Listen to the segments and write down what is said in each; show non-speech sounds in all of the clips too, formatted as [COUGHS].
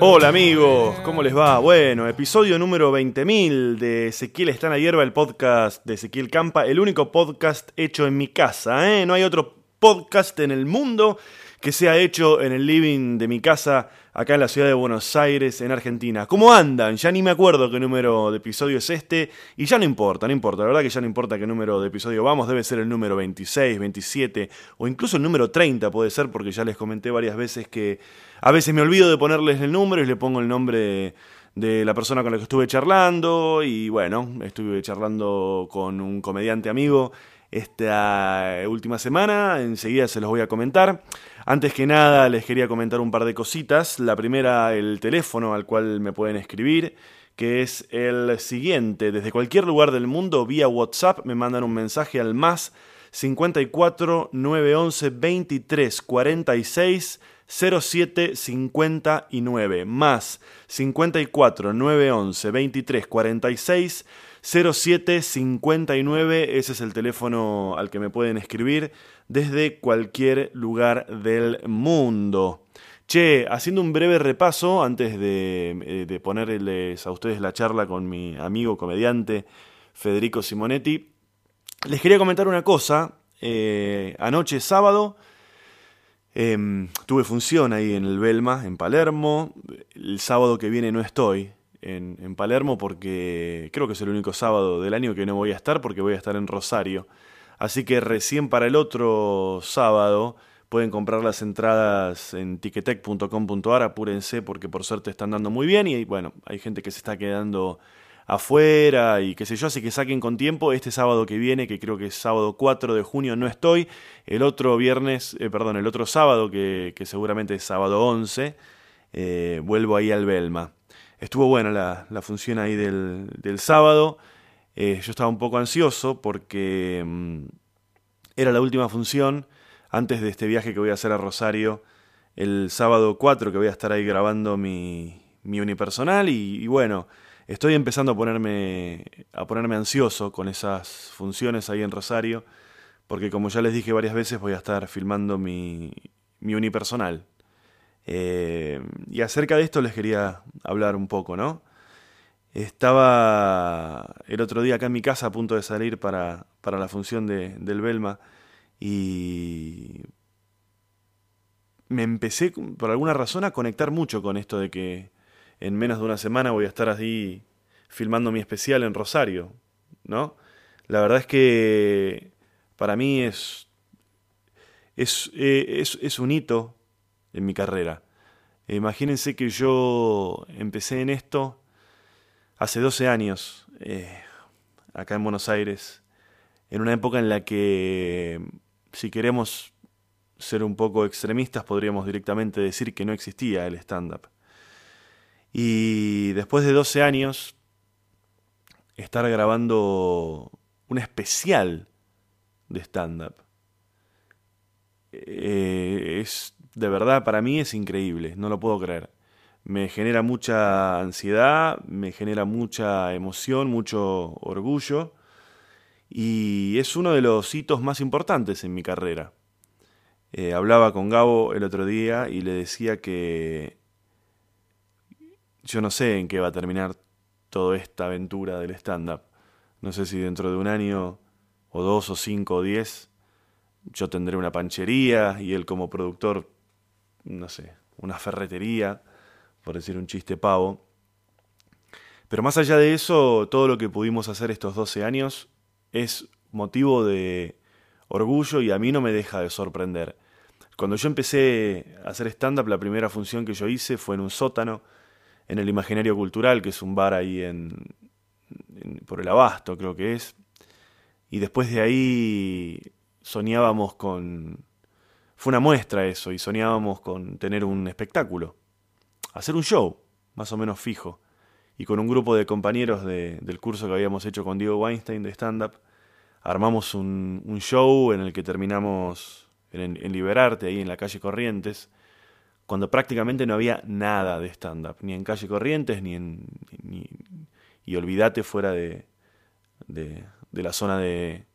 Hola amigos, ¿cómo les va? Bueno, episodio número 20.000 de Ezequiel está en la hierba, el podcast de Ezequiel Campa, el único podcast hecho en mi casa, ¿eh? No hay otro podcast en el mundo que sea hecho en el living de mi casa acá en la ciudad de Buenos Aires, en Argentina. ¿Cómo andan? Ya ni me acuerdo qué número de episodio es este y ya no importa, no importa, la verdad que ya no importa qué número de episodio vamos, debe ser el número 26, 27 o incluso el número 30 puede ser porque ya les comenté varias veces que a veces me olvido de ponerles el número y le pongo el nombre de, de la persona con la que estuve charlando y bueno, estuve charlando con un comediante amigo esta última semana, enseguida se los voy a comentar. Antes que nada les quería comentar un par de cositas. La primera, el teléfono al cual me pueden escribir, que es el siguiente. Desde cualquier lugar del mundo, vía WhatsApp, me mandan un mensaje al más 54 911 23 46 07 59 más 54 911 23 46 07 59 ese es el teléfono al que me pueden escribir desde cualquier lugar del mundo. Che, haciendo un breve repaso antes de, eh, ponerles a ustedes la charla con mi amigo comediante Federico Simonetti, les quería comentar una cosa. Eh, anoche sábado Em, tuve función ahí en el Belma, en Palermo. El sábado que viene no estoy en, Palermo porque creo que es el único sábado del año que no voy a estar porque voy a estar en Rosario. Así que recién para el otro sábado pueden comprar las entradas en ticketec.com.ar, apúrense porque por suerte están dando muy bien y bueno, hay gente que se está quedando afuera y qué sé yo, así que saquen con tiempo. Este sábado que viene, que creo que es sábado 4 de junio, no estoy. El otro viernes, eh, perdón, el otro sábado, que, que, seguramente es sábado 11, eh, vuelvo ahí al Belma. Estuvo buena la, función ahí del, sábado. Eh, yo estaba un poco ansioso porque mmm, era la última función antes de este viaje que voy a hacer a Rosario el sábado 4, que voy a estar ahí grabando mi, mi unipersonal y, y bueno estoy empezando a ponerme, a ponerme ansioso con esas funciones ahí en Rosario, porque como ya les dije varias veces voy a estar filmando mi, mi unipersonal. Eh, y acerca de esto les quería hablar un poco, ¿no? Estaba el otro día acá en mi casa a punto de salir para, para la función de, del Belma y me empecé por alguna razón a conectar mucho con esto de que en menos de una semana voy a estar así filmando mi especial en Rosario, ¿no? La verdad es que para mí es, es, eh, es, es un hito en mi carrera. Imagínense que yo empecé en esto hace 12 años, eh, acá en Buenos Aires, en una época en la que, si queremos ser un poco extremistas, podríamos directamente decir que no existía el stand-up. Y después de 12 años, estar grabando un especial de stand-up. Eh, es, de verdad, para mí es increíble, no lo puedo creer. Me genera mucha ansiedad, me genera mucha emoción, mucho orgullo. Y es uno de los hitos más importantes en mi carrera. Eh, hablaba con Gabo el otro día y le decía que yo no sé en qué va a terminar toda esta aventura del stand-up. No sé si dentro de un año, o dos, o cinco, o diez, yo tendré una panchería y él como productor, no sé, una ferretería, por decir un chiste pavo. Pero más allá de eso, todo lo que pudimos hacer estos 12 años es motivo de orgullo y a mí no me deja de sorprender. Cuando yo empecé a hacer stand-up, la primera función que yo hice fue en un sótano, en el Imaginario Cultural, que es un bar ahí en, por el Abasto, creo que es. Y después de ahí soñábamos con... Fue una muestra eso, y soñábamos con tener un espectáculo, hacer un show, más o menos fijo. Y con un grupo de compañeros de, del curso que habíamos hecho con Diego Weinstein de stand-up, armamos un, un, show en el que terminamos en, en Liberarte, ahí en la calle Corrientes, cuando prácticamente no había nada de stand-up, ni en Calle Corrientes, ni en... Ni, y olvídate fuera de, de, de, la zona de,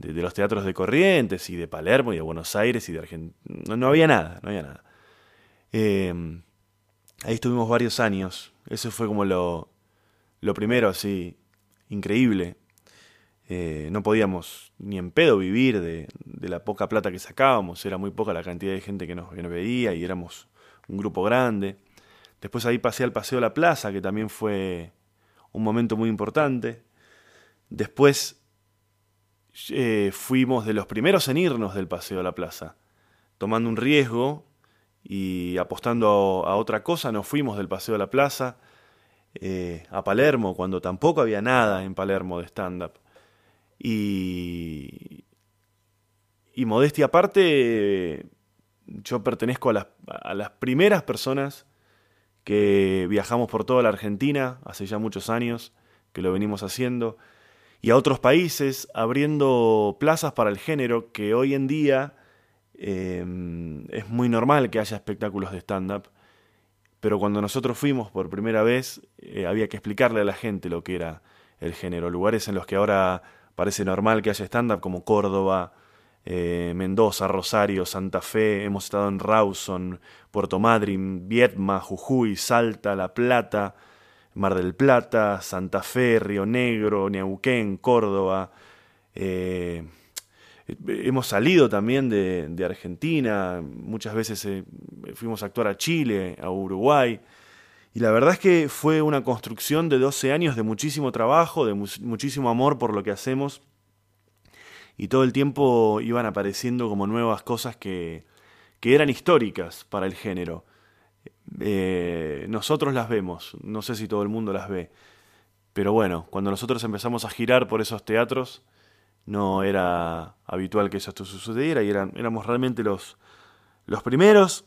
de, los teatros de Corrientes y de Palermo y de Buenos Aires y de Argentina. No, no había nada, no había nada. Eh, ahí estuvimos varios años. Eso fue como lo, lo primero, así, increíble. Eh, no podíamos ni en pedo vivir de, de, la poca plata que sacábamos, era muy poca la cantidad de gente que nos, que veía y éramos un grupo grande. Después ahí pasé al Paseo de la Plaza, que también fue un momento muy importante. Después eh, fuimos de los primeros en irnos del Paseo de la Plaza, tomando un riesgo y apostando a, a otra cosa, nos fuimos del Paseo de la Plaza eh, a Palermo, cuando tampoco había nada en Palermo de stand-up. Y, y modestia aparte, yo pertenezco a las, a las primeras personas que viajamos por toda la Argentina, hace ya muchos años que lo venimos haciendo, y a otros países, abriendo plazas para el género, que hoy en día eh, es muy normal que haya espectáculos de stand-up, pero cuando nosotros fuimos por primera vez, eh, había que explicarle a la gente lo que era el género, lugares en los que ahora parece normal que haya stand-up como Córdoba, eh, Mendoza, Rosario, Santa Fe, hemos estado en Rawson, Puerto Madryn, Viedma, Jujuy, Salta, La Plata, Mar del Plata, Santa Fe, Río Negro, Neuquén, Córdoba. Eh, hemos salido también de, Argentina, muchas veces eh, fuimos a actuar a Chile, a Uruguay. Y la verdad es que fue una construcción de 12 años de muchísimo trabajo, de mu muchísimo amor por lo que hacemos. Y todo el tiempo iban apareciendo como nuevas cosas que, que eran históricas para el género. Eh, nosotros las vemos, no sé si todo el mundo las ve. Pero bueno, cuando nosotros empezamos a girar por esos teatros, no era habitual que eso sucediera y éramos realmente los, los primeros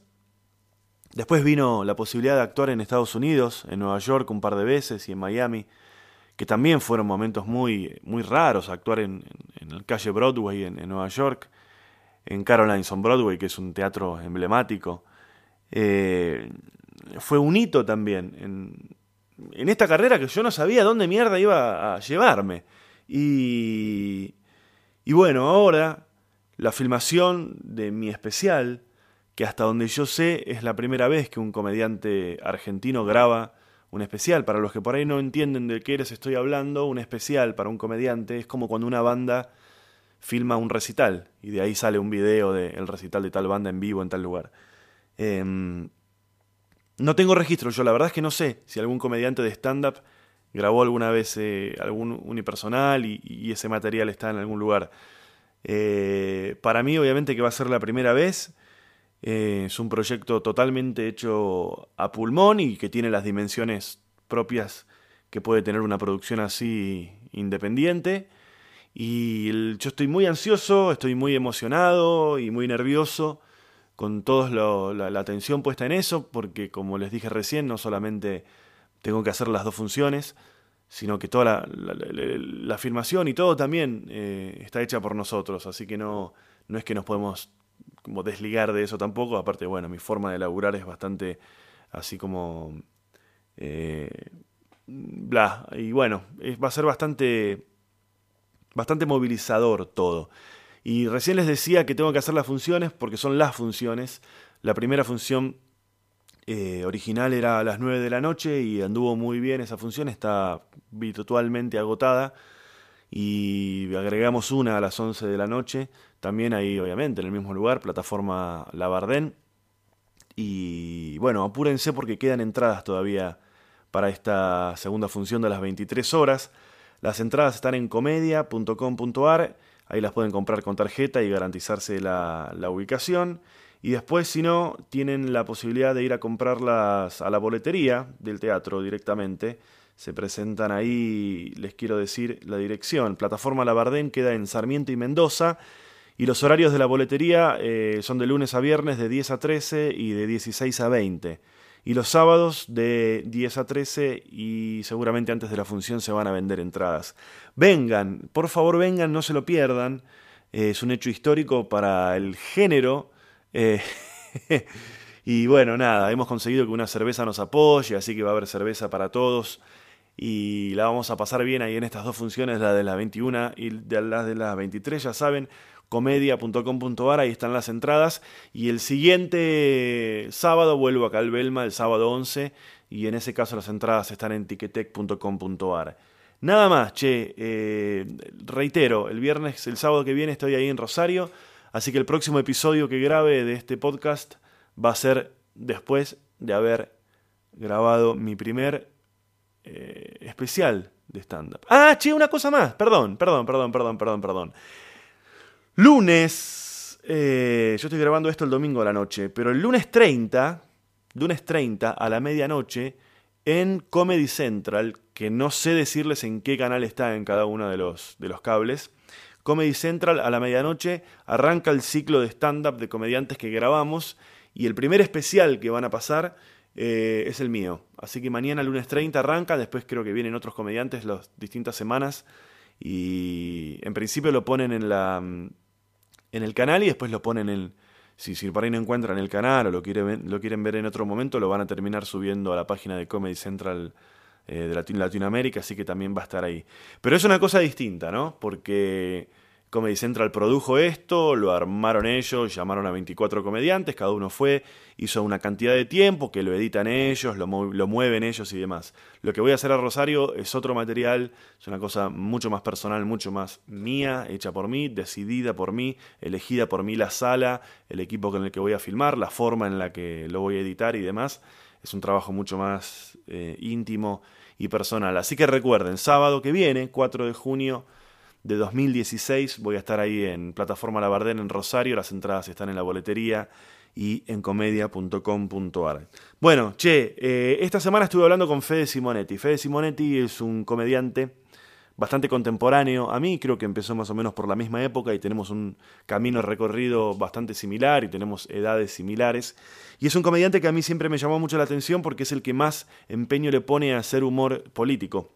Después vino la posibilidad de actuar en Estados Unidos, en Nueva York un par de veces y en Miami, que también fueron momentos muy, muy raros, actuar en, en, el calle Broadway en, en, Nueva York, en Caroline's on Broadway, que es un teatro emblemático. Eh, fue un hito también en, esta carrera que yo no sabía dónde mierda iba a llevarme. Y, y bueno, ahora la filmación de mi especial que hasta donde yo sé es la primera vez que un comediante argentino graba un especial. Para los que por ahí no entienden de qué les estoy hablando, un especial para un comediante es como cuando una banda filma un recital y de ahí sale un video del recital de tal banda en vivo en tal lugar. Eh, no tengo registro, yo la verdad es que no sé si algún comediante de stand-up grabó alguna vez eh, algún unipersonal y, ese material está en algún lugar. Eh, para mí obviamente que va a ser la primera vez eh, es un proyecto totalmente hecho a pulmón y que tiene las dimensiones propias que puede tener una producción así independiente. Y yo estoy muy ansioso, estoy muy emocionado y muy nervioso con toda la, la atención puesta en eso, porque como les dije recién, no solamente tengo que hacer las dos funciones, sino que toda la, la, filmación y todo también eh, está hecha por nosotros, así que no, no es que nos podemos como desligar de eso tampoco. Aparte, bueno, mi forma de laburar es bastante así como... Eh, bla. Y bueno, va a ser bastante... Bastante movilizador todo. Y recién les decía que tengo que hacer las funciones porque son las funciones. La primera función eh, original era a las 9 de la noche y anduvo muy bien esa función, está virtualmente agotada. Y agregamos una a las 11 de la noche también ahí, obviamente, en el mismo lugar, plataforma Labardén. Y bueno, apúrense porque quedan entradas todavía para esta segunda función de las 23 horas. Las entradas están en comedia.com.ar, ahí las pueden comprar con tarjeta y garantizarse la, la, ubicación. Y después, si no, tienen la posibilidad de ir a comprarlas a la boletería del teatro directamente. Se presentan ahí, les quiero decir, la dirección. Plataforma Labardén queda en Sarmiento y Mendoza. Y los horarios de la boletería eh, son de lunes a viernes de 10 a 13 y de 16 a 20. Y los sábados de 10 a 13 y seguramente antes de la función se van a vender entradas. Vengan, por favor vengan, no se lo pierdan. Eh, es un hecho histórico para el género. Eh, [LAUGHS] Y bueno, nada, hemos conseguido que una cerveza nos apoye, así que va a haber cerveza para todos. Y la vamos a pasar bien ahí en estas dos funciones, la de las 21 y las de las 23, ya saben, comedia.com.ar, ahí están las entradas. Y el siguiente sábado vuelvo acá al Belma, el sábado 11, y en ese caso las entradas están en tiquetec.com.ar. Nada más, che, eh, reitero, el viernes, el sábado que viene estoy ahí en Rosario, así que el próximo episodio que grabe de este podcast va a ser después de haber grabado mi primer eh, especial de stand-up. Ah, che, una cosa más, perdón, perdón, perdón, perdón, perdón, perdón. Lunes, eh, yo estoy grabando esto el domingo a la noche, pero el lunes 30, lunes 30 a la medianoche, en Comedy Central, que no sé decirles en qué canal está en cada uno de los, de los cables, Comedy Central a la medianoche arranca el ciclo de stand-up de comediantes que grabamos y el primer especial que van a pasar eh, es el mío. Así que mañana, lunes 30, arranca. Después creo que vienen otros comediantes las distintas semanas. Y en principio lo ponen en, la, en el canal y después lo ponen en. Si, si por ahí no encuentran el canal o lo quieren, lo quieren ver en otro momento, lo van a terminar subiendo a la página de Comedy Central eh, de Latinoamérica, así que también va a estar ahí. Pero es una cosa distinta, ¿no? Porque Comedy Central produjo esto, lo armaron ellos, llamaron a 24 comediantes, cada uno fue, hizo una cantidad de tiempo que lo editan ellos, lo, lo, mueven ellos y demás. Lo que voy a hacer a Rosario es otro material, es una cosa mucho más personal, mucho más mía, hecha por mí, decidida por mí, elegida por mí la sala, el equipo con el que voy a filmar, la forma en la que lo voy a editar y demás. Es un trabajo mucho más eh, íntimo y personal. Así que recuerden, sábado que viene, 4 de junio, de 2016. Voy a estar ahí en Plataforma Labardén en Rosario. Las entradas están en la boletería y en comedia.com.ar. Bueno, che, eh, esta semana estuve hablando con Fede Simonetti. Fede Simonetti es un comediante bastante contemporáneo a mí, creo que empezó más o menos por la misma época y tenemos un camino recorrido bastante similar y tenemos edades similares. Y es un comediante que a mí siempre me llamó mucho la atención porque es el que más empeño le pone a hacer humor político.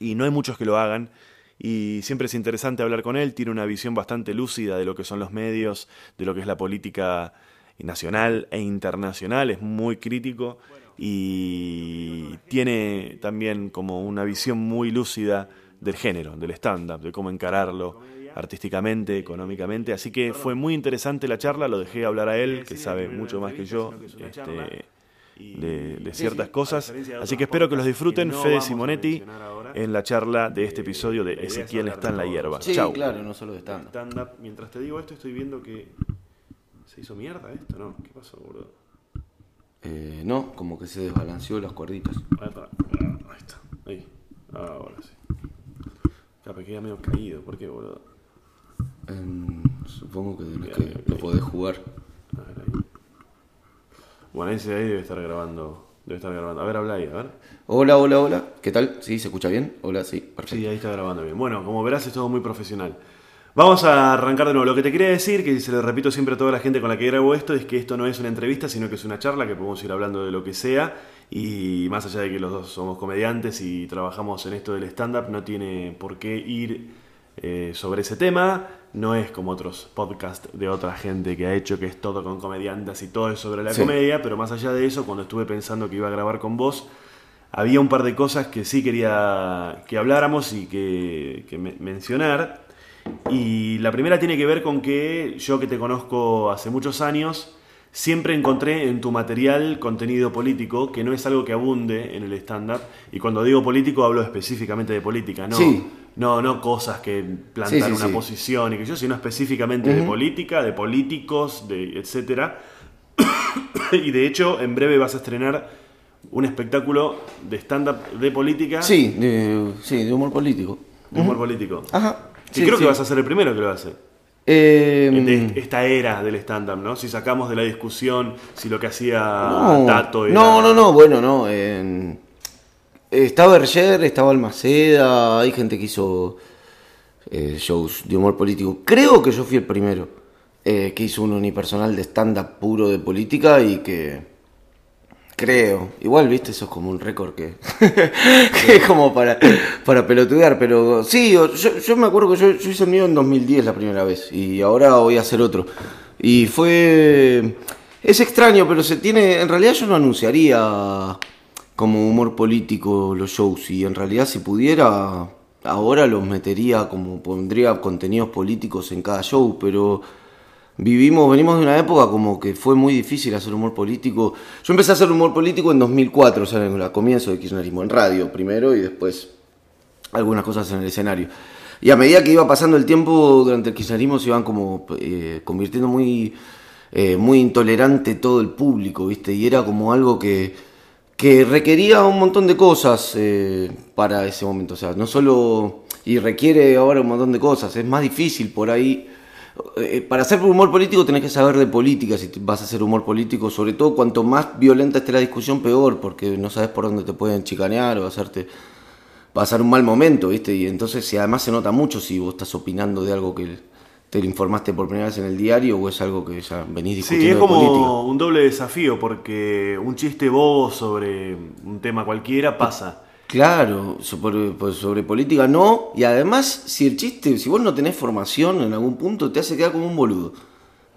Y no hay muchos que lo hagan y siempre es interesante hablar con él, tiene una visión bastante lúcida de lo que son los medios, de lo que es la política nacional e internacional, es muy crítico y tiene también como una visión muy lúcida del género, del stand-up, de cómo encararlo artísticamente, económicamente, así que fue muy interesante la charla, lo dejé hablar a él, que sabe mucho más que yo. Este, de, ciertas cosas. Así que espero que los disfruten. Fede Simonetti en la charla de este episodio de Ezequiel está en la hierba. Sí, Chau. claro, no solo de stand stand Mientras te digo esto, estoy viendo que. ¿Se hizo mierda esto? ¿No? ¿Qué pasó, boludo? Eh, no, como que se desbalanceó las cuerditas. Ahí está. Ahí está. Ahí. Ahora sí. Capaz que ya medio caído. ¿Por qué, boludo? Eh, supongo que, que lo podés jugar. A ver ahí. Bueno, ese ahí debe estar grabando. Debe estar grabando. A ver, habla ahí, a ver. Hola, hola, hola. ¿Qué tal? ¿Sí? ¿Se escucha bien? Hola, sí, perfecto. Sí, ahí está grabando bien. Bueno, como verás es todo muy profesional. Vamos a arrancar de nuevo. Lo que te quería decir, que se lo repito siempre a toda la gente con la que grabo esto, es que esto no es una entrevista, sino que es una charla, que podemos ir hablando de lo que sea. Y más allá de que los dos somos comediantes y trabajamos en esto del stand-up, no tiene por qué ir eh, sobre ese tema. No es como otros podcasts de otra gente que ha hecho, que es todo con comediantes y todo es sobre la comedia, pero más allá de eso, cuando estuve pensando que iba a grabar con vos, había un par de cosas que sí quería que habláramos y que, mencionar. Y la primera tiene que ver con que yo que te conozco hace muchos años, siempre encontré en tu material contenido político, que no es algo que abunde en el stand-up. Y cuando digo político hablo específicamente de política, ¿no? No, no cosas que plantan una posición y que yo, sino específicamente de política, de políticos, de etcétera. [COUGHS] y de hecho, en breve vas a estrenar un espectáculo de stand-up de política. Sí, de, sí, de humor político. De humor político. Ajá. Y creo que vas a ser el primero que lo hace. Eh, de esta era del stand-up, ¿no? Si sacamos de la discusión si lo que hacía Tato era... No, no, no, bueno, no. Estaba Berger, estaba Almaceda, hay gente que hizo eh, shows de humor político. Creo que yo fui el primero eh, que hizo un unipersonal de stand-up puro de política y que. Creo. Igual, viste, eso es como un récord que, [LAUGHS] es como para, para pelotudear. Pero sí, yo, yo me acuerdo que yo, yo hice el mío en 2010 la primera vez y ahora voy a hacer otro. Y fue Es extraño, pero se tiene. En realidad yo no anunciaría como humor político los shows. Y en realidad si pudiera, ahora los metería como pondría contenidos políticos en cada show, pero vivimos, venimos de una época como que fue muy difícil hacer humor político. Yo empecé a hacer humor político en 2004, o sea, en el comienzo de kirchnerismo, en radio primero y después algunas cosas en el escenario. Y a medida que iba pasando el tiempo durante el kirchnerismo se iban como eh, convirtiendo muy, eh, muy intolerante todo el público, ¿viste? Y era como algo que, que requería un montón de cosas eh, para ese momento. O sea, no solo... Y requiere ahora un montón de cosas. Es más difícil por ahí eh, para hacer humor político tenés que saber de política si vas a hacer humor político, sobre todo cuanto más violenta esté la discusión, peor, porque no sabes por dónde te pueden chicanear o hacerte pasar un mal momento, ¿viste? Y entonces, si además se nota mucho si vos estás opinando de algo que te lo informaste por primera vez en el diario o es algo que ya venís discutiendo. Sí, es de como política. un doble desafío porque un chiste bobo sobre un tema cualquiera pasa. Claro, sobre, sobre política no, y además, si el chiste, si vos no tenés formación en algún punto, te hace quedar como un boludo.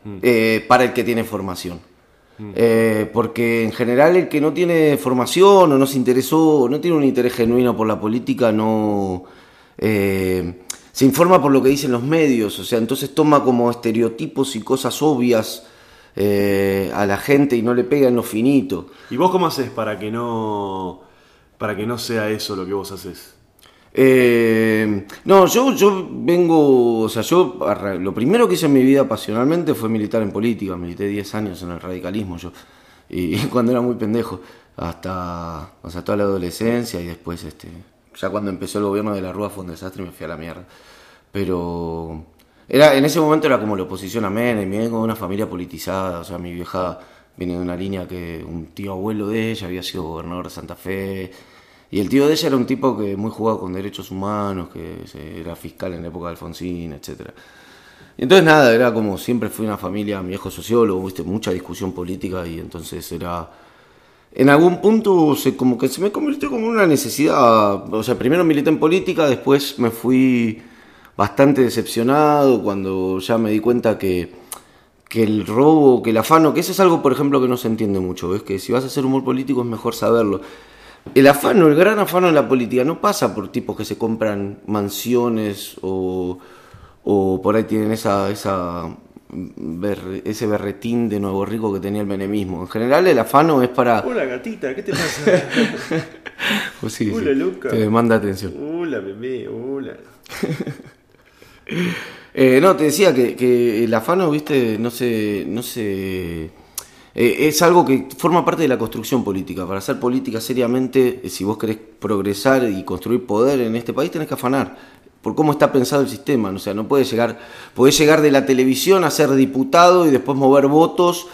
Eh, para el que tiene formación. Eh, porque en general el que no tiene formación o no se interesó, o no tiene un interés genuino por la política, no eh, se informa por lo que dicen los medios, o sea, entonces toma como estereotipos y cosas obvias eh, a la gente y no le pega en lo finito. ¿Y vos cómo haces para que no para que no sea eso lo que vos haces? Eh, no, yo, yo vengo, o sea, yo lo primero que hice en mi vida pasionalmente fue militar en política, milité 10 años en el radicalismo yo, y [LAUGHS] cuando era muy pendejo, hasta, sea, toda la adolescencia y después, este, ya cuando empezó el gobierno de la Rúa fue un desastre y me fui a la mierda. Pero era, en ese momento era como la oposición a Menem, y vengo de una familia politizada, o sea, mi vieja viene de una línea que un tío abuelo de ella había sido gobernador de Santa Fe, y el tío de ella era un tipo que muy jugado con derechos humanos, que era fiscal en la época de Alfonsín, etcétera. Y entonces nada, era como siempre fui una familia, mi viejo sociólogo, viste, mucha discusión política y entonces era... En algún punto se, como que se me convirtió como una necesidad, o sea, primero milité en política, después me fui bastante decepcionado cuando ya me di cuenta que, que el robo, que el afano, que eso es algo, por ejemplo, que no se entiende mucho, ¿ves? Que si vas a hacer humor político es mejor saberlo. El afano, el gran afano en la política no pasa por tipos que se compran mansiones o, o por ahí tienen esa, esa ese berretín de nuevo rico que tenía el menemismo. En general el afano es para... Hola gatita, ¿qué te pasa? [LAUGHS] Pues sí, sí, Hola, Luca. te manda atención. hola bebé, hola. [LAUGHS] Eh, no, te decía que, que el afano, viste, no se... No se eh, es algo que forma parte de la construcción política. Para hacer política seriamente, eh, si vos querés progresar y construir poder en este país, tenés que afanar. Por cómo está pensado el sistema. O sea, no puedes llegar. Podés llegar de la televisión a ser diputado y después mover votos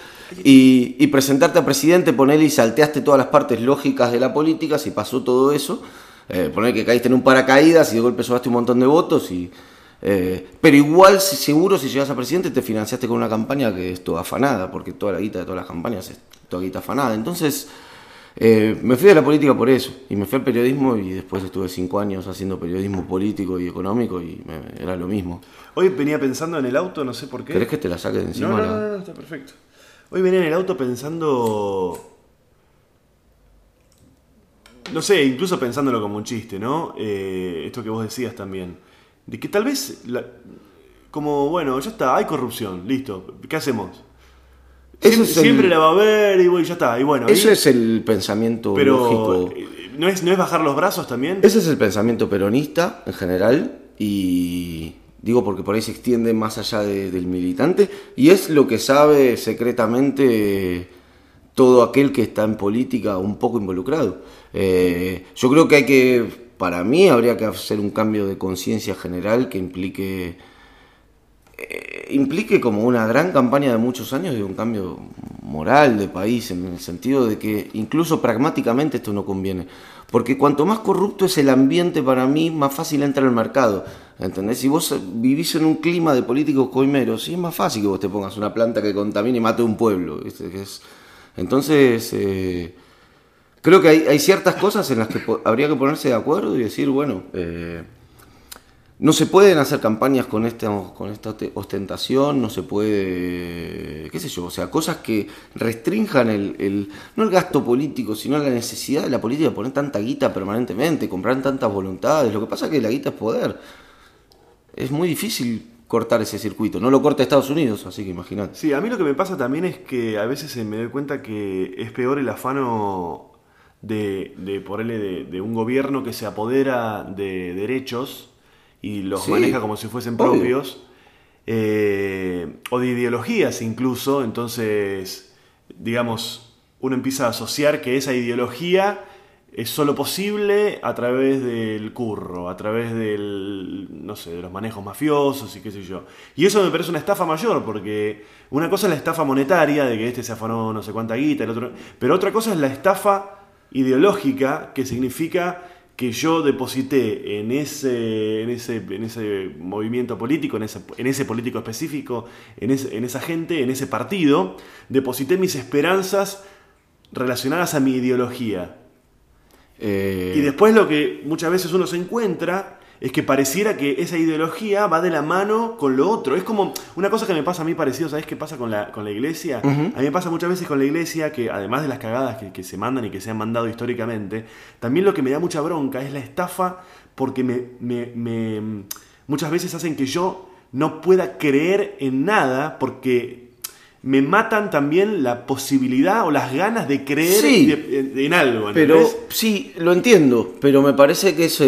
y, presentarte a presidente, ponerle y salteaste todas las partes lógicas de la política. Si pasó todo eso, eh, poner que caíste en un paracaídas y de golpe sobaste un montón de votos y. Eh, pero igual, seguro, si llegas a presidente, te financiaste con una campaña que es toda afanada, porque toda la guita de todas las campañas es toda guita afanada. Entonces, eh, me fui de la política por eso, y me fui al periodismo, y después estuve cinco años haciendo periodismo político y económico, y me- era lo mismo. Hoy venía pensando en el auto, no sé por qué. ¿Querés que te la saque de encima? no, no, la- no, no, está perfecto. Hoy venía en el auto pensando. No sé, incluso pensándolo como un chiste, ¿no? Eh, esto que vos decías también. De que tal vez. la- como, bueno, ya está, hay corrupción, listo. ¿Qué hacemos? Eso Siempre, el- la va a haber y bueno, ya está. Y bueno, Eso y- es el pensamiento pero lógico. eh, ¿no es, ¿no es bajar los brazos también? Ese es el pensamiento peronista en general y digo porque por ahí se extiende más allá de- del militante y es lo que sabe secretamente todo aquel que está en política un poco involucrado. Eh, yo creo que hay que, para mí habría que hacer un cambio de conciencia general que implique eh, implique como una gran campaña de muchos años de un cambio moral de país, en el sentido de que incluso pragmáticamente esto no conviene. Porque cuanto más corrupto es el ambiente para mí, más fácil entra al mercado. ¿Entendés? Si vos vivís en un clima de políticos coimeros, sí es más fácil que vos te pongas una planta que contamine y mate un pueblo. Entonces, eh, creo que hay, ciertas cosas en las que habría que ponerse de acuerdo y decir, bueno, eh, no se pueden hacer campañas con esta, con esta ostentación, no se puede, qué sé yo, o sea, cosas que restrinjan el, el, no el gasto político, sino la necesidad de la política de poner tanta guita permanentemente, comprar tantas voluntades. Lo que pasa es que la guita es poder. Es muy difícil cortar ese circuito. No lo corta Estados Unidos, así que imagínate. Sí, a mí lo que me pasa también es que a veces me doy cuenta que es peor el afano de, de, de, de un gobierno que se apodera de derechos y los maneja como si fuesen propios, eh, o de ideologías incluso, entonces, digamos, uno empieza a asociar que esa ideología es solo posible a través del curro, a través del, no sé, de los manejos mafiosos y qué sé yo. Y eso me parece una estafa mayor, porque una cosa es la estafa monetaria, de que este se afanó no sé cuánta guita, el otro, pero otra cosa es la estafa ideológica, que significa que yo deposité en ese, en ese, en ese movimiento político, en ese, en ese político específico, en, en esa gente, en ese partido, deposité mis esperanzas relacionadas a mi ideología. Eh, Y después lo que muchas veces uno se encuentra es que pareciera que esa ideología va de la mano con lo otro. Es como una cosa que me pasa a mí parecido, ¿sabes qué pasa con la, con la iglesia? A mí me pasa muchas veces con la iglesia que además de las cagadas que, que, se mandan y que se han mandado históricamente, también lo que me da mucha bronca es la estafa porque me, me, me muchas veces hacen que yo no pueda creer en nada porque me matan también la posibilidad o las ganas de creer Sí. de- de- en algo. Pero sí, lo entiendo, pero me parece que es...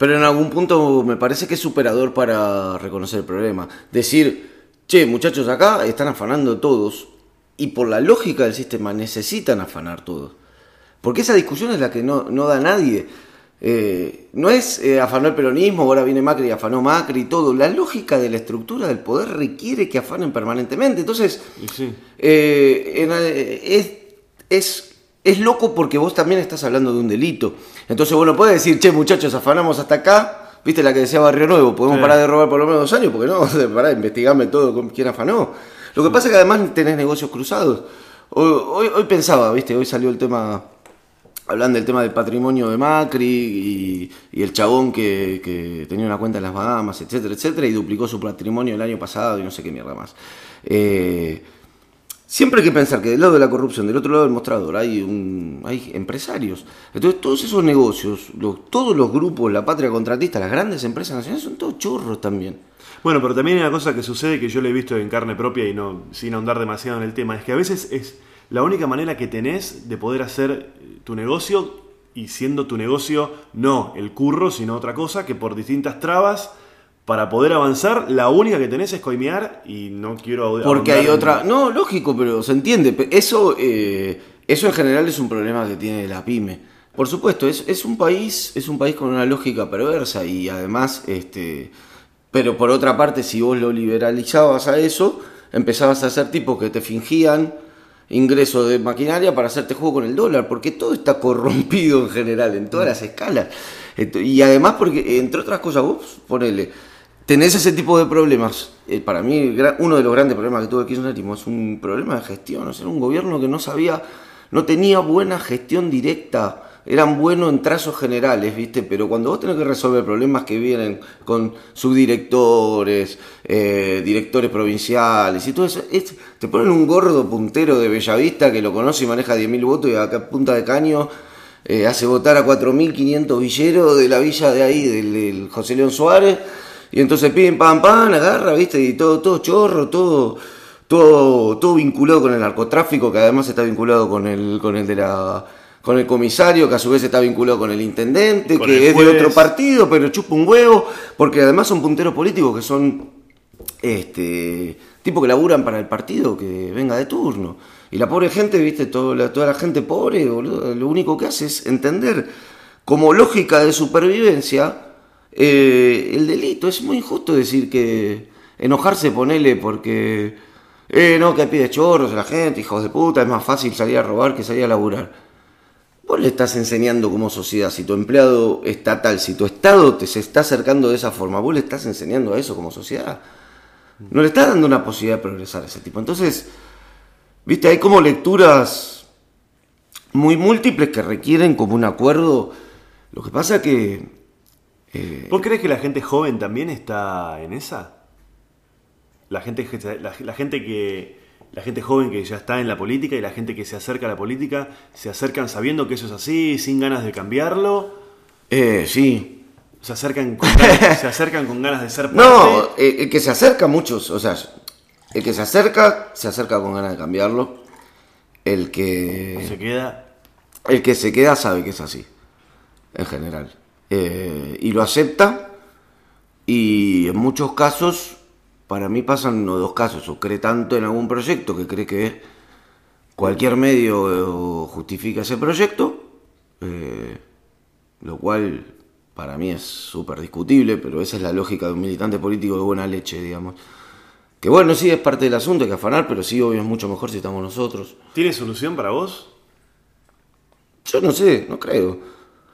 pero en algún punto me parece que es superador para reconocer el problema. Decir, che, muchachos, acá están afanando todos y por la lógica del sistema necesitan afanar todos. Porque esa discusión es la que no, no da nadie. Eh, no es eh, afanó el peronismo, ahora viene Macri y afanó Macri y todo. La lógica de la estructura del poder requiere que afanen permanentemente. Entonces, sí. eh, en- eh, es, es, es loco porque vos también estás hablando de un delito. Entonces, bueno, puedes decir, che, muchachos, afanamos hasta acá. ¿Viste la que decía Barrio Nuevo? Podemos Sí. parar de robar por lo menos dos años, porque no, [LAUGHS] parar, investigame todo con quién afanó. Lo que pasa es que además tenés negocios cruzados. Hoy, hoy, hoy pensaba, ¿viste? Hoy salió el tema hablan del tema del patrimonio de Macri y, y el chabón que, que tenía una cuenta en las Bahamas, etcétera, etcétera, y duplicó su patrimonio el año pasado y no sé qué mierda más. Eh, siempre hay que pensar que del lado de la corrupción, del otro lado del mostrador, hay, un, hay empresarios. Entonces, todos esos negocios, todos los grupos, la patria contratista, las grandes empresas nacionales, son todos churros también. Bueno, pero también hay una cosa que sucede que yo lo he visto en carne propia y no sin ahondar demasiado en el tema, es que a veces es la única manera que tenés de poder hacer tu negocio y siendo tu negocio no el curro, sino otra cosa, que por distintas trabas, para poder avanzar, la única que tenés es coimear y no quiero... Porque hay en- otra. No, lógico, pero se entiende. Eso, eh, eso en general es un problema que tiene la pyme. Por supuesto, es, es un país, es un país con una lógica perversa y además, este, pero por otra parte, si vos lo liberalizabas a eso, empezabas a hacer tipos que te fingían ingreso de maquinaria para hacerte juego con el dólar, porque todo está corrompido en general, en todas las escalas. Y además porque, entre otras cosas, vos ponele, tenés ese tipo de problemas. Eh, para mí, uno de los grandes problemas que tuvo el kirchnerismo es un problema de gestión. O sea, era un gobierno que no sabía, no tenía buena gestión directa. Eran buenos en trazos generales, ¿viste? Pero cuando vos tenés que resolver problemas que vienen con subdirectores, eh, directores provinciales y todo eso, es- te ponen un gordo puntero de Bellavista que lo conoce y maneja 10.000 votos y acá punta de caño eh, hace votar a 4.500 villeros de la villa de ahí, del José León Suárez, y entonces piden pam pam, agarra, viste, y todo, todo chorro, todo, todo, todo vinculado con el narcotráfico, que además está vinculado con el, con el de la con el comisario, que a su vez está vinculado con el intendente, Con que el es de otro partido, pero chupa un huevo, porque además son punteros políticos que son este tipo que laburan para el partido que venga de turno. Y la pobre gente, viste, toda la, toda la gente pobre, boludo, lo único que hace es entender como lógica de supervivencia eh, el delito. Es muy injusto decir que enojarse, ponele, porque, eh, no, que pide chorros a la gente, hijos de puta, es más fácil salir a robar que salir a laburar. Vos le estás enseñando como sociedad, si tu empleado estatal, si tu Estado te se está acercando de esa forma, vos le estás enseñando a eso como sociedad. No le estás dando una posibilidad de progresar a ese tipo. Entonces, viste, hay como lecturas muy múltiples que requieren como un acuerdo. Lo que pasa que Eh, ¿Vos crees que la gente joven también está en esa? La gente, la gente que. La gente joven que ya está en la política y la gente que se acerca a la política, se acercan sabiendo que eso es así, sin ganas de cambiarlo, eh, sí. se acercan con ganas, [LAUGHS] se acercan con ganas de ser parte. No, eh, el que se acerca muchos, o sea, el que se acerca, se acerca con ganas de cambiarlo. El que... se queda. El que se queda sabe que es así, en general. Eh, y lo acepta. Y en muchos casos, para mí pasan uno de dos casos. O cree tanto en algún proyecto que cree que cualquier medio eh, justifica ese proyecto. eh, lo cual para mí es súper discutible, pero esa es la lógica de un militante político de buena leche, digamos. Que bueno, sí, es parte del asunto, hay que afanar, pero sí, obvio, es mucho mejor si estamos nosotros. ¿Tiene solución para vos? Yo no sé, no creo.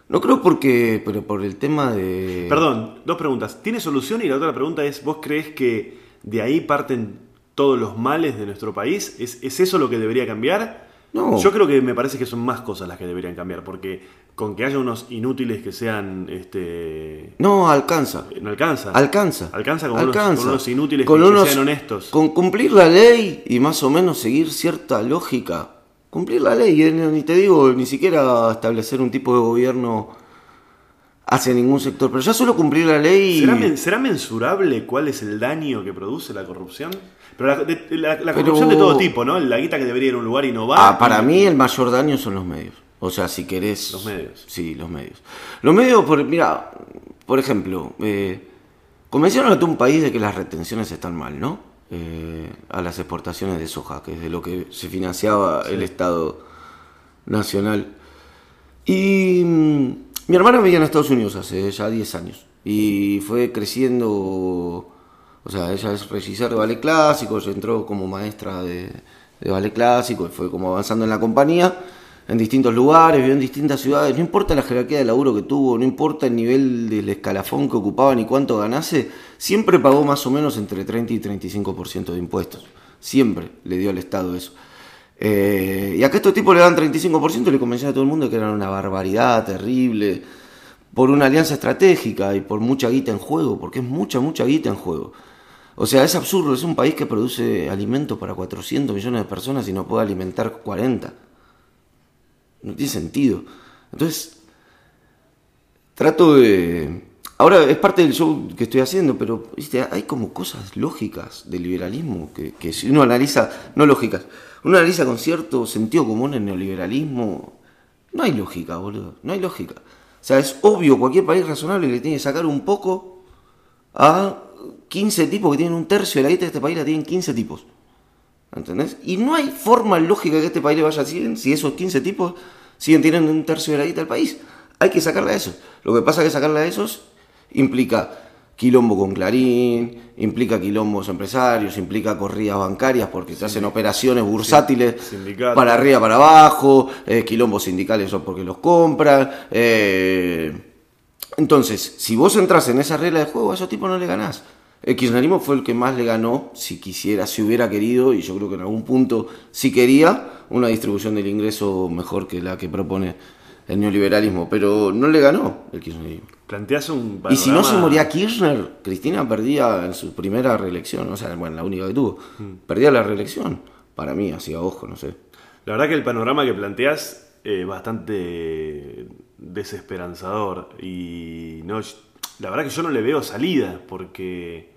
No creo porque, pero por el tema de... Perdón, dos preguntas. ¿Tiene solución? Y la otra pregunta es, ¿vos crees que de ahí parten todos los males de nuestro país? ¿Es, es eso lo que debería cambiar? No. Yo creo que me parece que son más cosas las que deberían cambiar, porque con que haya unos inútiles que sean, este, No, alcanza. no alcanza. Alcanza. Alcanza con, Unos, con unos inútiles Con que, que unos- sean honestos. Con cumplir la ley y más o menos seguir cierta lógica. Cumplir la ley, eh, ni te digo, ni siquiera establecer un tipo de gobierno hacia ningún sector, pero ya solo cumplir la ley... ¿Será, men- será mensurable cuál es el daño que produce la corrupción? Pero la, de- la- la Pero- corrupción de todo tipo, ¿no? La guita que debería ir a un lugar y no va. Ah, para y- mí el mayor daño son los medios. O sea, si querés... Los medios. Sí, los medios. Los medios, por, mira, por ejemplo, eh, convencieron a todo un país de que las retenciones están mal, ¿no? Eh, a las exportaciones de soja, que es de lo que se financiaba el Estado Nacional. Y mm, mi hermana vivía en Estados Unidos hace ya 10 años. Y fue creciendo, o sea, ella es regisseur de ballet clásico, entró como maestra de, de ballet clásico y fue como avanzando en la compañía, en distintos lugares, vivió en distintas ciudades. No importa la jerarquía de laburo que tuvo, no importa el nivel del escalafón que ocupaba ni cuánto ganase, siempre pagó más o menos entre 30 y 35% de impuestos. Siempre le dio al Estado eso. Eh, y a que estos tipos le dan 35% y le convencían a todo el mundo que era una barbaridad terrible, por una alianza estratégica y por mucha guita en juego, porque es mucha, mucha guita en juego. O sea, es absurdo, es un país que produce alimentos para 400 millones de personas y no puede alimentar 40. No tiene sentido. Entonces, trato de... Ahora es parte del show que estoy haciendo, pero ¿viste? hay como cosas lógicas del liberalismo que, si uno analiza, no lógicas, uno analiza con cierto sentido común el neoliberalismo, no hay lógica, boludo, no hay lógica. O sea, es obvio, cualquier país razonable le tiene que sacar un poco a 15 tipos que tienen un tercio de la guita de este país, la tienen 15 tipos. ¿Entendés? Y no hay forma lógica que este país le vaya así si esos 15 tipos siguen teniendo un tercio de la guita del país. Hay que sacarle a esos. Lo que pasa es que sacarle a esos implica quilombo con Clarín, implica quilombos empresarios, implica corridas bancarias porque se hacen operaciones bursátiles para arriba, para abajo, eh, quilombos sindicales son porque los compran. eh, entonces, si vos entras en esa regla de juego, a esos tipos no le ganás. El kirchnerismo fue el que más le ganó, si quisiera, si hubiera querido, y yo creo que en algún punto sí quería, una distribución del ingreso mejor que la que propone el neoliberalismo, pero no le ganó el kirchnerismo. Planteás un Y si no se panorama- moría Kirchner, Cristina perdía en su primera reelección, o sea, bueno, la única que tuvo, perdía la reelección. Para mí, así a ojo, no sé. La verdad que el panorama que planteás es bastante desesperanzador y no, la verdad que yo no le veo salida porque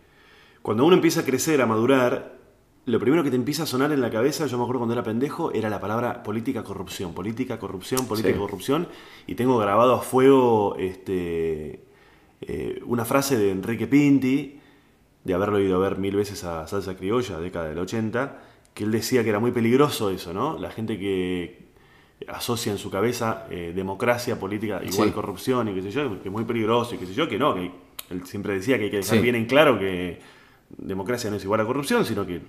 cuando uno empieza a crecer, a madurar, lo primero que te empieza a sonar en la cabeza, yo me acuerdo cuando era pendejo, era la palabra política corrupción, política corrupción, política Sí. corrupción y tengo grabado a fuego este eh, una frase de Enrique Pinti de haberlo ido a ver mil veces a Salsa Criolla, década del 80, que él decía que era muy peligroso eso, ¿no? La gente que asocia en su cabeza eh, democracia, política, igual Sí. corrupción y qué sé yo, que es muy peligroso y qué sé yo, que no, que él siempre decía que hay que dejar Sí. bien en claro que democracia no es igual a corrupción, sino que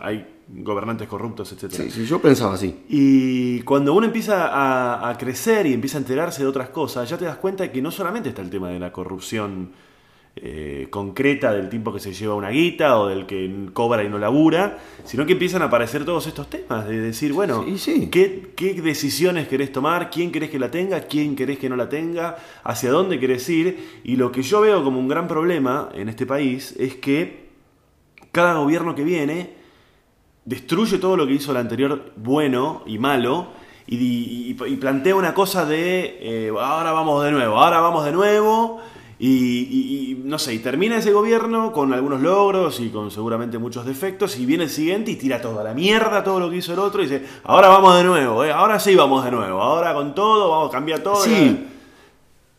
hay gobernantes corruptos, etcétera. Sí, sí, yo pensaba así. Y cuando uno empieza a, a crecer y empieza a enterarse de otras cosas, ya te das cuenta que no solamente está el tema de la corrupción eh, concreta del tipo que se lleva una guita o del que cobra y no labura, sino que empiezan a aparecer todos estos temas, de decir, bueno, Sí, sí. ¿qué, qué decisiones querés tomar? ¿Quién querés que la tenga? ¿Quién querés que no la tenga? ¿Hacia dónde querés ir? Y lo que yo veo como un gran problema en este país es que cada gobierno que viene destruye todo lo que hizo el anterior bueno y malo y, y- y plantea una cosa de eh, ahora vamos de nuevo, ahora vamos de nuevo y, y- y, no sé, y termina ese gobierno con algunos logros y con seguramente muchos defectos y viene el siguiente y tira toda la mierda, todo lo que hizo el otro y dice, ahora vamos de nuevo, eh, ahora sí vamos de nuevo, ahora con todo, vamos a cambiar todo. Sí.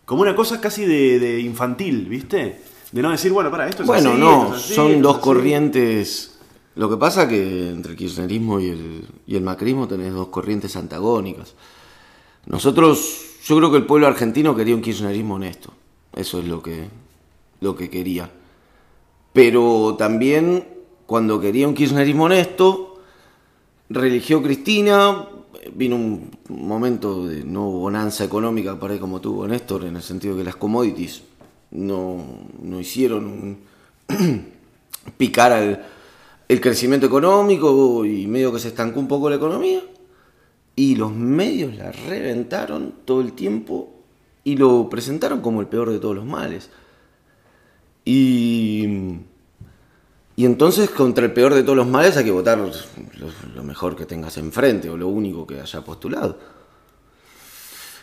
Como una cosa casi de, de infantil, ¿viste? De no decir, bueno, para, esto es Bueno, así, no, esto es así, son esto dos así. corrientes. Lo que pasa que entre el kirchnerismo y el, y el macrismo tenés dos corrientes antagónicas. Nosotros, yo creo que el pueblo argentino quería un kirchnerismo honesto. Eso es lo que, lo que quería. Pero también, cuando quería un kirchnerismo honesto, religió Cristina, vino un momento de no bonanza económica para como tuvo Néstor, en el sentido que las commodities no, no hicieron un- [CLEARS THROAT] picar al, el crecimiento económico y medio que se estancó un poco la economía. Y los medios la reventaron todo el tiempo y lo presentaron como el peor de todos los males. Y, y entonces contra el peor de todos los males hay que votar lo, lo mejor que tengas enfrente o lo único que haya postulado.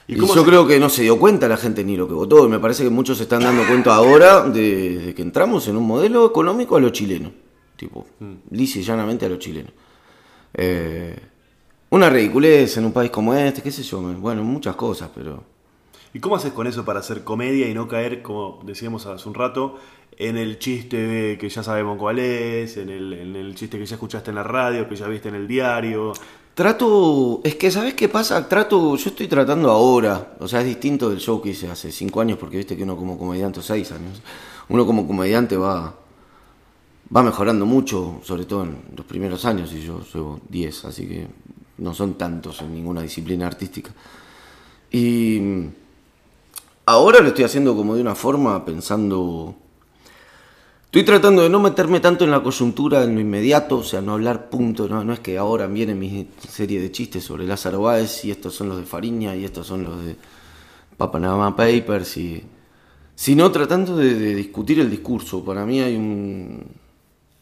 ¿Y Y, yo se- creo que no se dio cuenta la gente ni lo que votó. Y me parece que muchos se están dando cuenta ahora de, de que entramos en un modelo económico a lo chileno. Tipo, lisa y llanamente a lo chileno. Eh, una ridiculez en un país como este, qué sé yo. Bueno, muchas cosas, pero... ¿Y cómo haces con eso para hacer comedia y no caer, como decíamos hace un rato, en el chiste que ya sabemos cuál es, en el, en el chiste que ya escuchaste en la radio, que ya viste en el diario? Trato, es que ¿sabes qué pasa? Trato, yo estoy tratando ahora, o sea, es distinto del show que hice hace cinco años, porque viste que uno como comediante, o seis años, uno como comediante va, va mejorando mucho, sobre todo en los primeros años, y yo llevo 10, así que no son tantos en ninguna disciplina artística. Y ahora lo estoy haciendo como de una forma pensando... Estoy tratando de no meterme tanto en la coyuntura, en lo inmediato, o sea, no hablar punto, no, no es que ahora viene mi serie de chistes sobre Lázaro Báez y estos son los de Fariña y estos son los de Papanama Papers, y, sino tratando de, de discutir el discurso. Para mí hay un...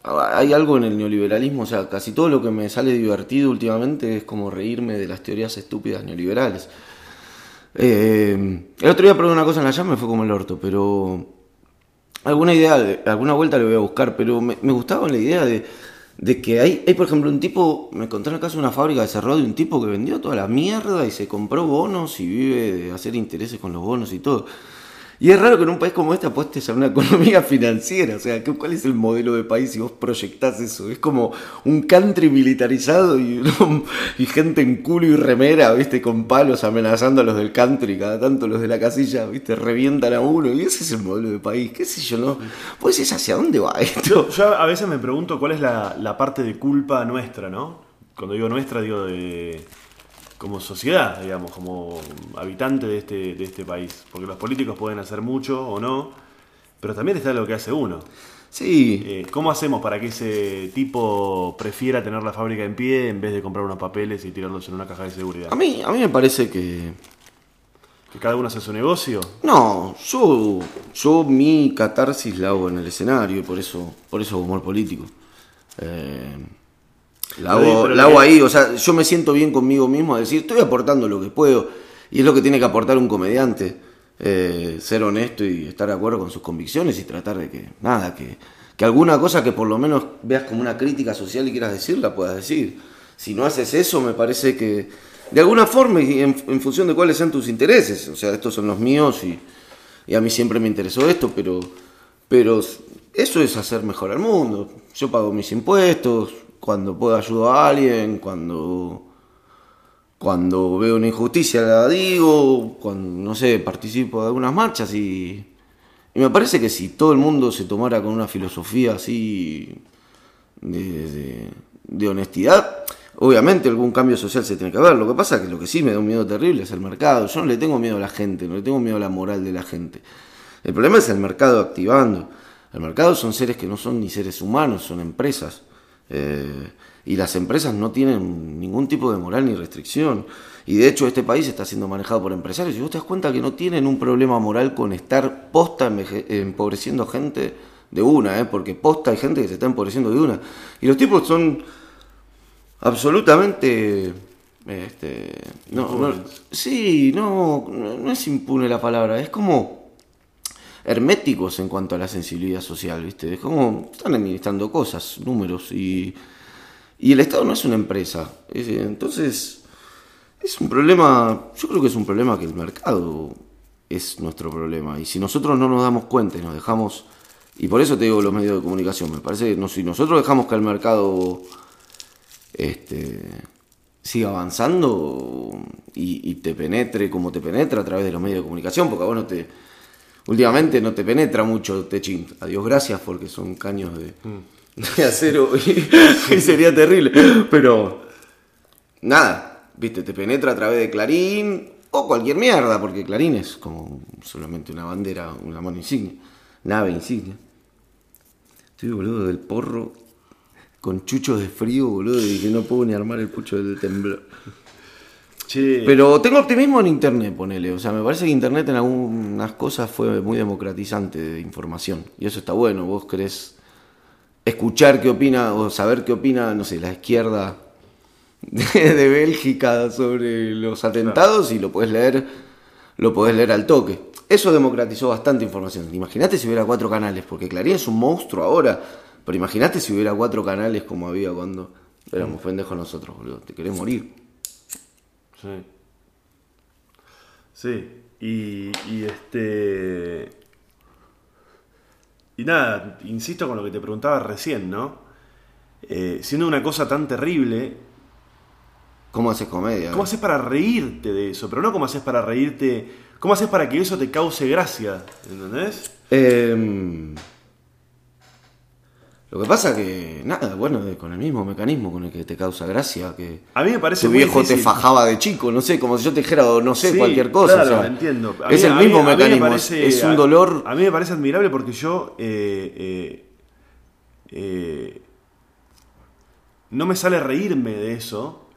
Hay algo en el neoliberalismo, o sea, casi todo lo que me sale divertido últimamente es como reírme de las teorías estúpidas neoliberales. Eh, el otro día probé una cosa en la llama y fue como el orto, pero alguna idea, de- alguna vuelta le voy a buscar, pero me, gustaba la idea de, que hay, hay, por ejemplo, un tipo, me caso de una fábrica de cerrado de un tipo que vendió toda la mierda y se compró bonos y vive de hacer intereses con los bonos y todo. Y es raro que en un país como este apuestes a una economía financiera. O sea, ¿qué- ¿cuál es el modelo de país si vos proyectás eso? Es como un country militarizado [LAUGHS] y, gente en culo y remera, ¿viste? Con palos amenazando a los del country. Cada tanto los de la casilla, ¿viste? Revientan a uno. Y ese es el modelo de país. ¿Qué sé yo, no? Pues es hacia dónde va esto. Yo, a veces me pregunto cuál es la parte de culpa nuestra, ¿no? Cuando digo nuestra, digo de como sociedad, digamos, como habitante de este, de este país. Porque los políticos pueden hacer mucho o no, pero también está lo que hace uno. Sí. Eh, ¿Cómo hacemos para que ese tipo prefiera tener la fábrica en pie en vez de comprar unos papeles y tirarlos en una caja de seguridad? A mí, a mí me parece que... ¿Que cada uno hace su negocio? No, yo, yo mi catarsis la hago en el escenario y por eso, por eso humor político. Eh, la hago, la ahí, o sea, yo me siento bien conmigo mismo a decir, estoy aportando lo que puedo. Y es lo que tiene que aportar un comediante. eh, ser honesto y estar de acuerdo con sus convicciones y tratar de que, nada, que, que alguna cosa que por lo menos veas como una crítica social y quieras decir, la puedas decir. Si no haces eso, me parece que, de alguna forma, y en, en función de cuáles sean tus intereses, o sea, estos son los míos y, y a mí siempre me interesó esto, pero, pero eso es hacer mejor al mundo. Yo pago mis impuestos, cuando puedo ayudo a alguien, cuando, cuando veo una injusticia la digo, cuando, no sé, participo de algunas marchas y, y me parece que si todo el mundo se tomara con una filosofía así de, de- de honestidad, obviamente algún cambio social se tiene que ver. Lo que pasa es que lo que sí me da un miedo terrible es el mercado. Yo no le tengo miedo a la gente, no le tengo miedo a la moral de la gente. El problema es el mercado activando. El mercado son seres que no son ni seres humanos, son empresas. Eh, y las empresas no tienen ningún tipo de moral ni restricción. Y de hecho este país está siendo manejado por empresarios. Y vos te das cuenta que no tienen un problema moral con estar posta empobreciendo gente de una, ¿eh? porque posta hay gente que se está empobreciendo de una. Y los tipos son absolutamente... Este, no, no- sí, no, no es impune la palabra, es como herméticos en cuanto a la sensibilidad social, ¿viste? Es como están administrando cosas, números, y, y el Estado no es una empresa. Es- entonces, es un problema, yo creo que es un problema que el mercado es nuestro problema. Y si nosotros no nos damos cuenta y nos dejamos, y por eso te digo los medios de comunicación, me parece que si nosotros dejamos que el mercado este, siga avanzando y, y te penetre como te penetra a través de los medios de comunicación, porque a vos no te, últimamente no te penetra mucho Techin. A Dios gracias porque son caños de, de acero y, y sería terrible. Pero nada, viste, te penetra a través de Clarín o cualquier mierda, porque Clarín es como solamente una bandera, una mano insignia, nave insignia. Estoy boludo del porro con chuchos de frío, boludo, y que no puedo ni armar el pucho del temblor. Che, Pero tengo optimismo en internet, ponele. O sea, me parece que internet en algunas cosas fue muy democratizante de información. Y eso está bueno. Vos querés escuchar qué opina o saber qué opina, no sé, la izquierda de, de Bélgica sobre los atentados y lo podés leer, lo podés leer al toque. Eso democratizó bastante información. Imagínate si hubiera cuatro canales, porque Clarín es un monstruo ahora. Pero imagínate si hubiera cuatro canales como había cuando éramos pendejos nosotros, boludo. Te querés morir. Sí. Sí. Y, y este. Y nada, insisto con lo que te preguntaba recién, ¿no? Eh, siendo una cosa tan terrible, ¿Cómo haces comedia? ¿cómo haces para reírte de eso? Pero no cómo haces para reírte. ¿Cómo haces para que eso te cause gracia? ¿Entendés? Em, lo que pasa que, nada, bueno, con el mismo mecanismo con el que te causa gracia, que A mí me parece tu muy viejo te fajaba de chico, no sé, como si yo te dijera, no sé, Sí, cualquier cosa. Claro, o sea, entiendo. Es el mismo mí mecanismo, es- parece- es, un dolor. A, mí me parece admirable porque yo eh, eh, eh, no me sale reírme de eso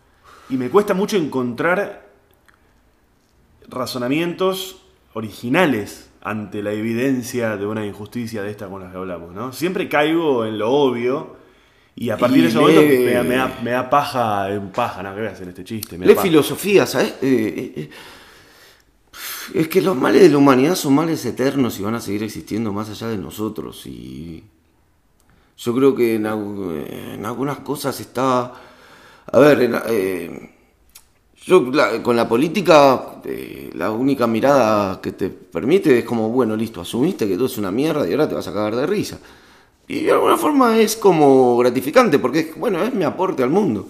y me cuesta mucho encontrar razonamientos originales ante la evidencia de una injusticia de esta con la que hablamos, ¿no? Siempre caigo en lo obvio y a partir Y de ese momento me, da- me da, me da paja, eh, paja, no, que voy a hacer este chiste. me da Lee paja. filosofía, ¿sabes? Eh, eh, es que los males de la humanidad son males eternos y van a seguir existiendo más allá de nosotros. Y yo creo que en, algu- en algunas cosas está... A ver, en- eh, yo con la política eh, la única mirada que te permite es como, bueno, listo, asumiste que todo es una mierda y ahora te vas a cagar de risa. Y de alguna forma es como gratificante, porque bueno, es mi aporte al mundo.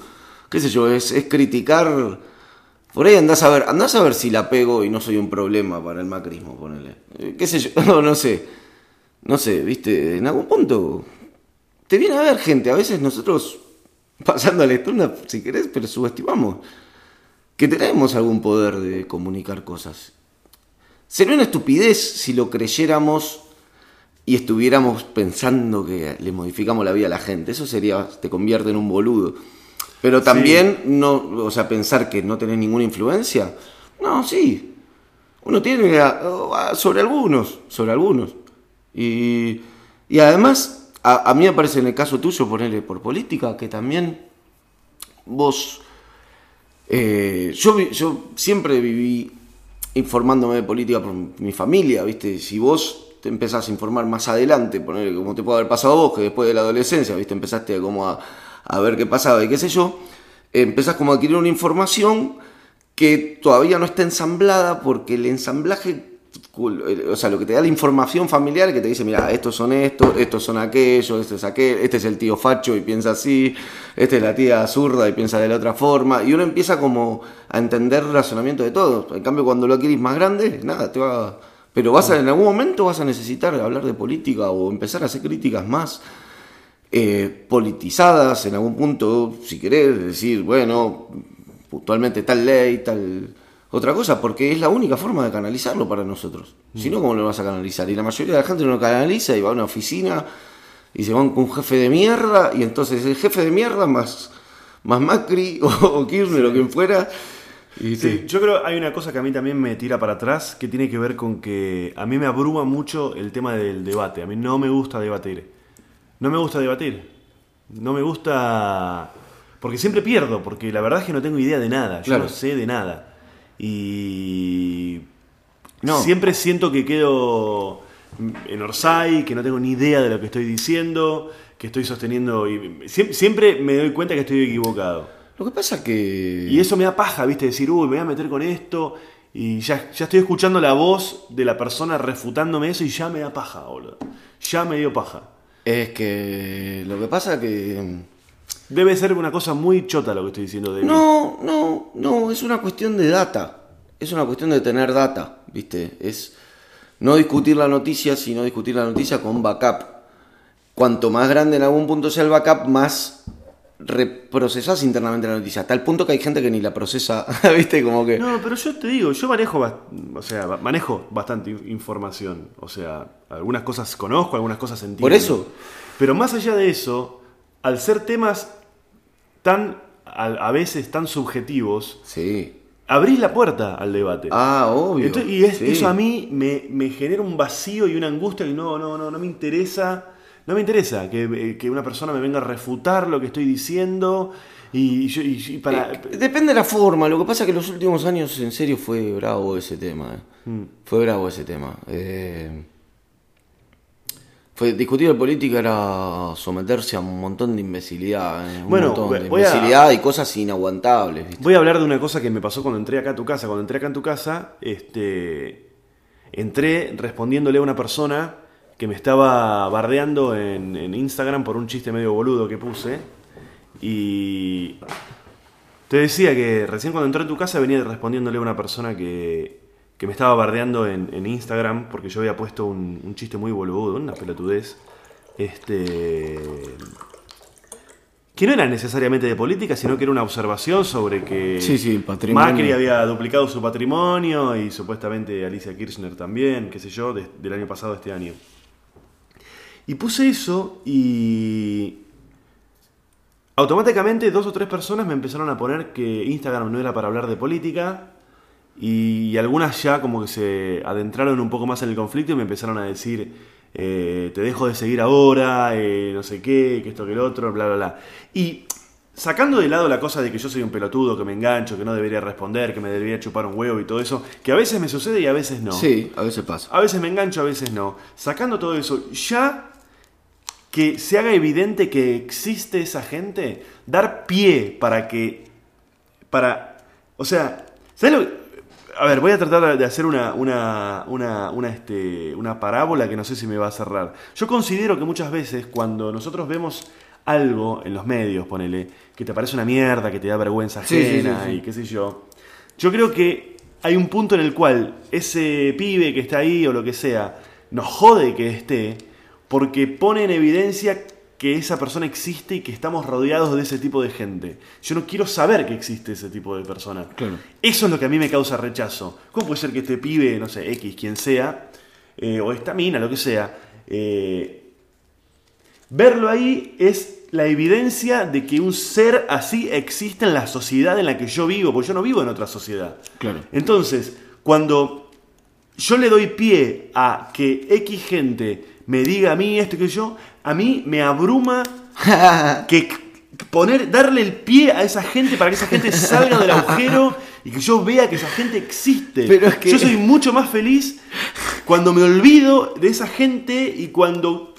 ¿Qué sé yo? Es, criticar. Por ahí andás a ver, andás a ver si la pego y no soy un problema para el macrismo, ponele. Eh, ¿Qué sé yo? [LAUGHS] No, no sé. No sé, viste, en algún punto te viene a ver gente. A veces nosotros, [LAUGHS] pasando a la lectura, si querés, pero subestimamos que tenemos algún poder de comunicar cosas. Sería una estupidez si lo creyéramos y estuviéramos pensando que le modificamos la vida a la gente. Eso sería, te convierte en un boludo. Pero también, no, o sea, pensar que no tenés ninguna influencia. No, sí. Uno tiene a- a- sobre algunos, sobre algunos. Y, y además, a, a mí me parece en el caso tuyo, ponerle por política, que también vos eh, yo, yo siempre viví informándome de política por mi familia, ¿viste? Si vos te empezás a informar más adelante, poner como te puede haber pasado a vos, que después de la adolescencia, ¿viste? Empezaste como a, a ver qué pasaba y qué sé yo, empezás como a adquirir una información que todavía no está ensamblada porque el ensamblaje, o sea, lo que te da la información familiar que te dice, mira, estos son estos, estos son aquellos, este es aquel, este es el tío facho y piensa así, esta es la tía zurda y piensa de la otra forma, y uno empieza como a entender el razonamiento de todos. En cambio, cuando lo adquirís más grande, nada, te va... Pero vas a, en algún momento vas a necesitar hablar de política o empezar a hacer críticas más eh, politizadas en algún punto, si querés, decir, bueno, puntualmente tal ley, tal otra cosa, porque es la única forma de canalizarlo para nosotros. Si no, ¿cómo lo vas a canalizar? Y la mayoría de la gente no lo canaliza y va a una oficina y se van con un jefe de mierda y entonces el jefe de mierda más, más Macri [LAUGHS] o, Kirchner o quien fuera. Y Sí, yo creo que hay una cosa que a mí también me tira para atrás, que tiene que ver con que a mí me abruma mucho el tema del debate. A mí no me gusta debatir. No me gusta debatir. No me gusta... Porque siempre pierdo, porque la verdad es que no tengo idea de nada. Yo Claro. no sé de nada. Y... No. Siempre siento que quedo en Orsay, que no tengo ni idea de lo que estoy diciendo, que estoy sosteniendo... Y siempre, siempre me doy cuenta que estoy equivocado. Lo que pasa que... Y eso me da paja, ¿viste? Decir, uy, me voy a meter con esto. Y ya, ya estoy escuchando la voz de la persona refutándome eso y ya me da paja, boludo. Ya me dio paja. Es que lo que pasa que... Debe ser una cosa muy chota lo que estoy diciendo de. No, no, no, es una cuestión de data. Es una cuestión de tener data, ¿viste? Es no discutir la noticia, sino discutir la noticia con backup. Cuanto más grande en algún punto sea el backup, más reprocesás internamente la noticia. Hasta el punto que hay gente que ni la procesa, [LAUGHS] ¿viste? Como que... No, pero yo te digo, yo manejo, o sea, manejo bastante in- información. O sea, algunas cosas conozco, algunas cosas entiendo. Por eso. Pero más allá de eso, al ser temas tan, a, a veces tan subjetivos, Sí. abrís la puerta al debate. Ah, obvio. Entonces, y es- Sí. eso a mí me, me genera un vacío y una angustia que no, no, no, no me interesa. No me interesa que, eh, que una persona me venga a refutar lo que estoy diciendo. Y, yo- y- y para. Eh, depende de la forma. Lo que pasa es que en los últimos años, en serio, fue bravo ese tema. eh. Mm. Fue bravo ese tema. Eh, fue, discutir de política era someterse a un montón de imbecilidad. eh, Un Bueno, montón de voy a- imbecilidad y cosas inaguantables. ¿viste? Voy a hablar de una cosa que me pasó cuando entré acá a tu casa. Cuando entré acá en tu casa, este, entré respondiéndole a una persona que me estaba bardeando en, en Instagram por un chiste medio boludo que puse. Y te decía que recién cuando entré en tu casa venía respondiéndole a una persona que, que me estaba bardeando en, en Instagram porque yo había puesto un, un chiste muy boludo, una pelotudez. Este que no era necesariamente de política, sino que era una observación sobre que Sí, sí. Macri había duplicado su patrimonio y supuestamente Alicia Kirchner también, qué sé yo, de- del año pasado a este año. Y puse eso y automáticamente dos o tres personas me empezaron a poner que Instagram no era para hablar de política y algunas ya como que se adentraron un poco más en el conflicto y me empezaron a decir, eh, te dejo de seguir ahora, eh, no sé qué, que esto que el otro, bla, bla, bla. Y sacando de lado la cosa de que yo soy un pelotudo, que me engancho, que no debería responder, que me debería chupar un huevo y todo eso, que a veces me sucede y a veces no. Sí, a veces pasa. A veces me engancho, a veces no. Sacando todo eso, ya que se haga evidente que existe esa gente, dar pie para que. Para. O sea, ¿sabes lo A ver, voy a tratar de hacer una, una, una, una, este, una parábola que no sé si me va a cerrar. Yo considero que muchas veces cuando nosotros vemos algo en los medios, ponele, que te parece una mierda, que te da vergüenza Sí, sí, sí, ajena sí. y qué sé yo, yo creo que hay un punto en el cual ese pibe que está ahí o lo que sea, nos jode que esté, porque pone en evidencia que esa persona existe y que estamos rodeados de ese tipo de gente. Yo no quiero saber que existe ese tipo de persona. Claro. Eso es lo que a mí me causa rechazo. ¿Cómo puede ser que este pibe, no sé, X, quien sea, eh, o esta mina, lo que sea, eh, verlo ahí es la evidencia de que un ser así existe en la sociedad en la que yo vivo, porque yo no vivo en otra sociedad. Claro. Entonces, cuando yo le doy pie a que X gente me diga a mí esto y que yo, a mí me abruma [LAUGHS] que poner, darle el pie a esa gente para que esa gente salga del agujero y que yo vea que esa gente existe. Pero es que- Yo soy mucho más feliz cuando me olvido de esa gente y cuando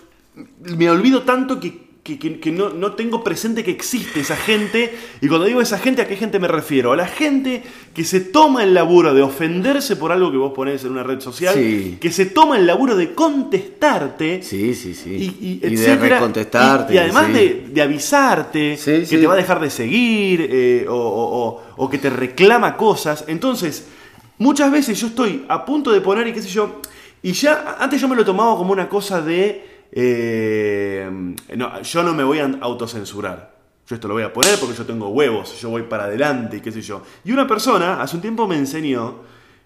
me olvido tanto que, que- que- que no, no tengo presente que existe esa gente. Y cuando digo esa gente, ¿a qué gente me refiero? A la gente que se toma el laburo de ofenderse por algo que vos ponés en una red social, Sí. que se toma el laburo de contestarte. Sí, sí, sí. Y, y, de etcétera, recontestarte. y- y además sí. de, de avisarte Sí, que te va a dejar de seguir eh, o, o- o- o que te reclama cosas. Entonces, muchas veces yo estoy a punto de poner y qué sé yo. Y ya antes yo me lo tomaba como una cosa de. Eh, no, yo no me voy a autocensurar. yo esto lo voy a poner porque yo tengo huevos, yo voy para adelante y qué sé yo. Y una persona hace un tiempo me enseñó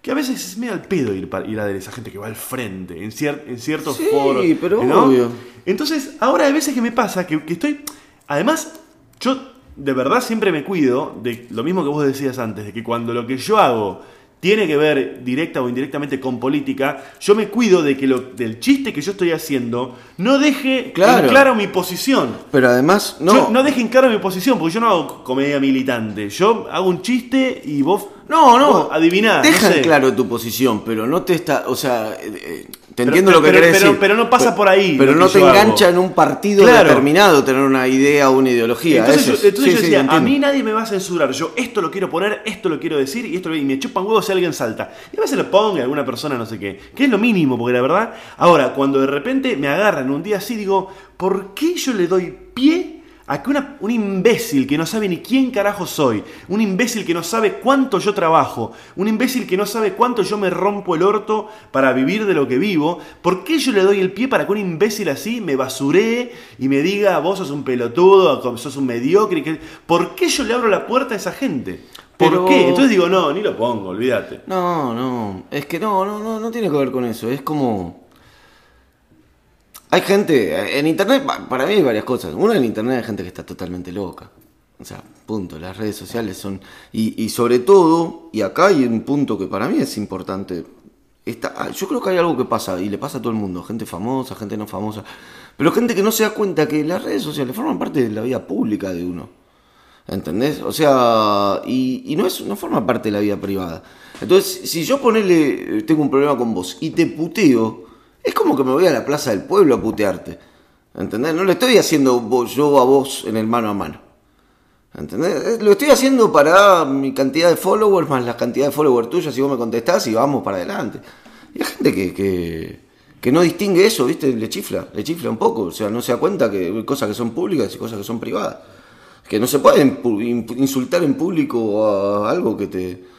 que a veces es medio al pedo ir, para, ir a esa gente que va al frente, en, cier- en ciertos Sí, foros. pero ¿no? obvio. Entonces, ahora hay veces que me pasa que, que estoy. Además, yo de verdad siempre me cuido de lo mismo que vos decías antes, de que cuando lo que yo hago tiene que ver directa o indirectamente con política, yo me cuido de que lo, del chiste que yo estoy haciendo no deje Claro. en claro mi posición. Pero además, no. Yo no deje en claro mi posición, porque yo no hago comedia militante. Yo hago un chiste y vos. No, no. vos adivinás. Deja no sé. en claro tu posición, pero no te está. O sea, eh, eh, te Pero- entiendo pero- lo que querés decir. pero no pasa por ahí Pero no te engancha hago. en un partido Claro. determinado tener una idea o una ideología. Entonces, Eso yo, es- entonces sí, yo sí, decía, a mí nadie me va a censurar. Yo esto lo quiero poner, esto lo quiero decir y esto lo- y me chupan huevos si alguien salta. Y a veces lo ponga alguna persona, no sé qué. Que es lo mínimo, porque la verdad. Ahora, cuando de repente me agarran un día así, digo, ¿por qué yo le doy pie a que una- un imbécil que no sabe ni quién carajo soy, un imbécil que no sabe cuánto yo trabajo, un imbécil que no sabe cuánto yo me rompo el orto para vivir de lo que vivo, ¿por qué yo le doy el pie para que un imbécil así me basuree y me diga, vos sos un pelotudo, sos un mediocre? que- ¿Por qué yo le abro la puerta a esa gente? ¿Por Pero- qué? Entonces digo, no, ni lo pongo, olvídate. No, no, es que no, no, no, no tiene que ver con eso. Es como. Hay gente, en internet, pa- para mí hay varias cosas. Una en internet hay gente que está totalmente loca. O sea, punto, las redes sociales son... Y, y sobre todo, y acá hay un punto que para mí es importante. Está, ah, yo creo que hay algo que pasa, y le pasa a todo el mundo, gente famosa, gente no famosa, pero gente que no se da cuenta que las redes sociales forman parte de la vida pública de uno. ¿Entendés? O sea, y, y no, es, no forma parte de la vida privada. Entonces, si yo ponele, eh, tengo un problema con vos y te puteo, es como que me voy a la plaza del pueblo a putearte. ¿Entendés? No lo estoy haciendo yo a vos en el mano a mano. ¿Entendés? Lo estoy haciendo para mi cantidad de followers más la cantidad de followers tuyas si vos me contestás y vamos para adelante. Y hay gente que, que, que no distingue eso, ¿viste? Le chifla, le chifla un poco. O sea, no se da cuenta que hay cosas que son públicas y cosas que son privadas. Que no se puede insultar en público a algo que te...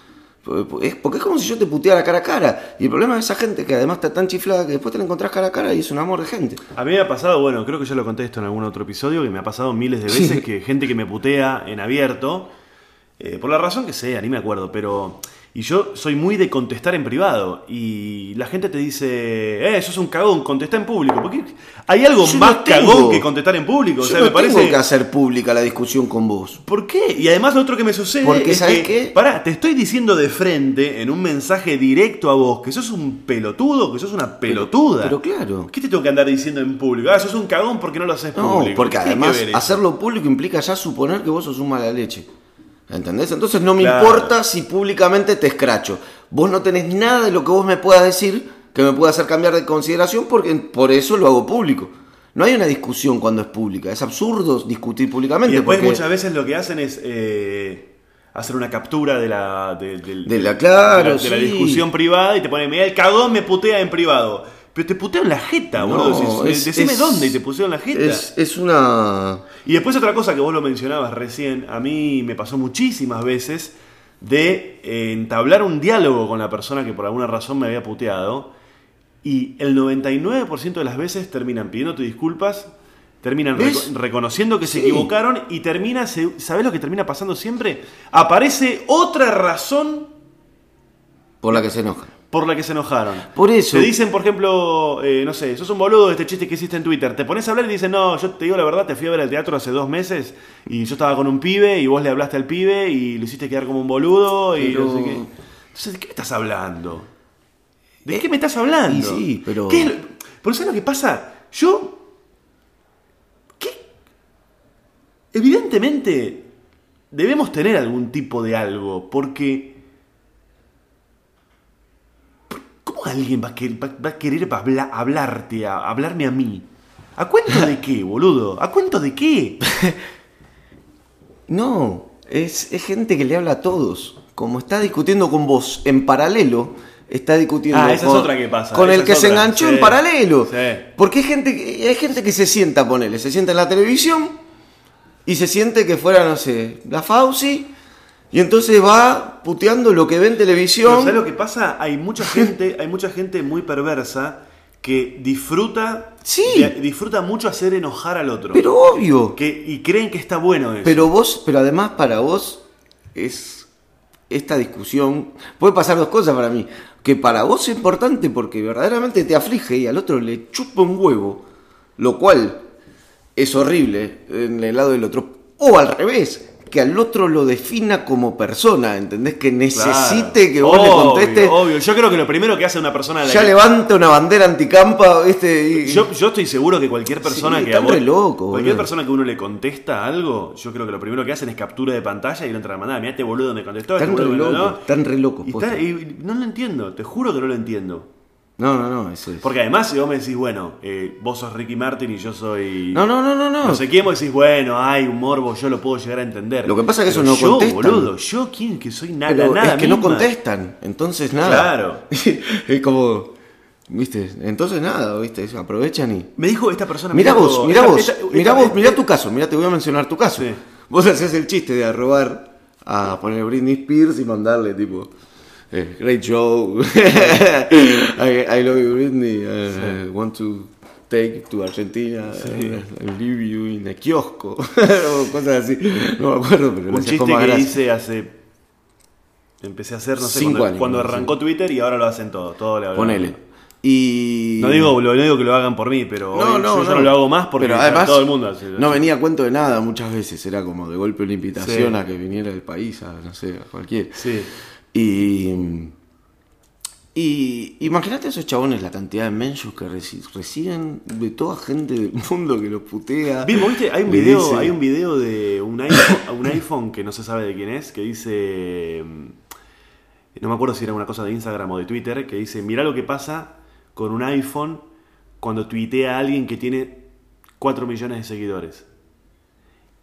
Es porque es como si yo te puteara cara a cara. Y el problema de esa gente que además está tan chiflada que después te la encontrás cara a cara y es un amor de gente. A mí me ha pasado, bueno, creo que ya lo conté esto en algún otro episodio, que me ha pasado miles de veces Sí. que gente que me putea en abierto, eh, por la razón que sea, ni me acuerdo, pero... Y yo soy muy de contestar en privado. Y la gente te dice, eh, sos un cagón, contesta en público. Porque hay algo Yo más no cagón que contestar en público. O Yo sea, no me parece... tengo que hacer pública la discusión con vos. ¿Por qué? Y además lo otro que me sucede Porque, es ¿sabes que, qué? pará, te estoy diciendo de frente, en un mensaje directo a vos, que sos un pelotudo, que sos una pelotuda. pero claro. ¿Qué te tengo que andar diciendo en público? Ah, sos un cagón porque no lo haces No, público. porque ¿Qué tiene que además hacerlo público implica ya suponer que vos sos un mala leche. ¿Entendés? Entonces no me Claro. importa si públicamente te escracho. Vos no tenés nada de lo que vos me puedas decir que me pueda hacer cambiar de consideración porque por eso lo hago público. No hay una discusión cuando es pública. Es absurdo discutir públicamente. Y después porque- muchas veces lo que hacen es eh, hacer una captura de la, de, De la- claro, de la, de la sí. discusión privada y te ponen, mira, el cagón me putea en privado. Pero te puteo en la jeta, No, boludo. Es- Decime es- dónde y te puseo en la jeta. Es, es una... Y después otra cosa que vos lo mencionabas recién, a mí me pasó muchísimas veces de eh, entablar un diálogo con la persona que por alguna razón me había puteado y el 99% de las veces terminan pidiéndote disculpas, terminan reconociendo que se equivocaron y termina, ¿sabés lo que termina pasando siempre? Aparece otra razón Por la que se enoja. Por la que se enojaron. Por eso. Te dicen, por ejemplo, eh, no sé, sos un boludo de este chiste que hiciste en Twitter. Te pones a hablar y dicen, no, yo te digo la verdad, te fui a ver al teatro hace dos meses y yo estaba con un pibe y vos le hablaste al pibe y lo hiciste quedar como un boludo y Pero- no sé qué. Entonces, ¿de qué me estás hablando? ¿De Eh, qué me estás hablando? y sí, pero- ¿Qué es lo- Pero ¿sabes lo que pasa? Yo... ¿Qué? Evidentemente debemos tener algún tipo de algo, porque... ¿Cómo alguien va a querer, va- va a querer habla- hablarte, a, hablarme a mí? ¿A cuento de qué, boludo? ¿A cuento de qué? [LAUGHS] No, es, es gente que le habla a todos. Como está discutiendo con vos en paralelo, está discutiendo Ah, esa es con, otra que pasa, con esa el es que se enganchó sí, en paralelo. sí. Porque hay gente, que- hay gente que se sienta, ponele, se sienta en la televisión y se siente que fuera, no sé, la Fauci y entonces va puteando lo que ve en Pero televisión. ¿sabes lo que pasa? Hay mucha [LAUGHS] gente, hay mucha gente muy perversa que disfruta. Sí. de- disfruta mucho hacer enojar al otro. Pero obvio. que, y creen que está bueno eso. Pero vos, pero además para vos es esta discusión. Puede pasar dos cosas para mí. Que para vos es importante porque verdaderamente te aflige y al otro le chupa un huevo. Lo cual es horrible en el lado del otro. O al revés, que al otro lo defina como persona, ¿entendés? Que necesite Claro. que vos le contestes. Obvio, yo creo que lo primero que hace una persona. la Ya que- levanta una bandera anticampa, ¿viste? Y- Yo, yo estoy seguro que cualquier persona Sí, que a vos- re loco, cualquier persona que uno le contesta algo, yo creo que lo primero que hacen es captura de pantalla y lo entran a mandar. Mirá este boludo me contestó, este Están re mandó". están re Y está- y no lo entiendo, te juro que no lo entiendo. No, no, no, eso es. Porque además, si vos me decís, bueno, eh, vos sos Ricky Martin y yo soy. No, no, no, no, no. No sé quién, vos decís, bueno, hay un morbo, yo lo puedo llegar a entender. Lo que pasa es que Pero eso no yo, contestan. boludo, yo, ¿quién que soy nada? Pero nada es que no contestan, entonces nada. Claro. [LAUGHS] es como, viste, entonces nada, viste, aprovechan y... Me dijo esta persona. dijo, vos, mira esta- vos, esta- vos, mira tu caso, mira, te voy a mencionar tu caso. Sí. Vos haces el chiste de arrobar a poner Britney Spears y mandarle tipo, eh, great show, [LAUGHS] I, I love you Britney, uh, want to take to Argentina, uh, leave you in a kiosco, [LAUGHS] o cosas así, no me acuerdo, pero Un chiste que hice hace. Empecé a hacer, no sé, Cinco cuando, años, cuando sí. arrancó Twitter y ahora lo hacen todo. todo le. Ponele. Y... No digo, no digo que lo hagan por mí, pero No, hoy no, yo ya no. no lo hago más porque Pero además, todo el mundo hace. No venía a cuento de nada muchas veces, era como de golpe una invitación Sí. a que viniera del país, a no sé, a cualquier. Sí. Y. Y imagínate a esos chabones la cantidad de mentions que reci- reciben de toda gente del mundo que los putea. Vimos, ¿viste? Hay un video, dice- hay un video de un iPhone, un iPhone que no se sabe de quién es, que dice. No me acuerdo si era una cosa de Instagram o de Twitter, que dice: Mirá lo que pasa con un iPhone cuando tuitea a alguien que tiene 4 millones de seguidores.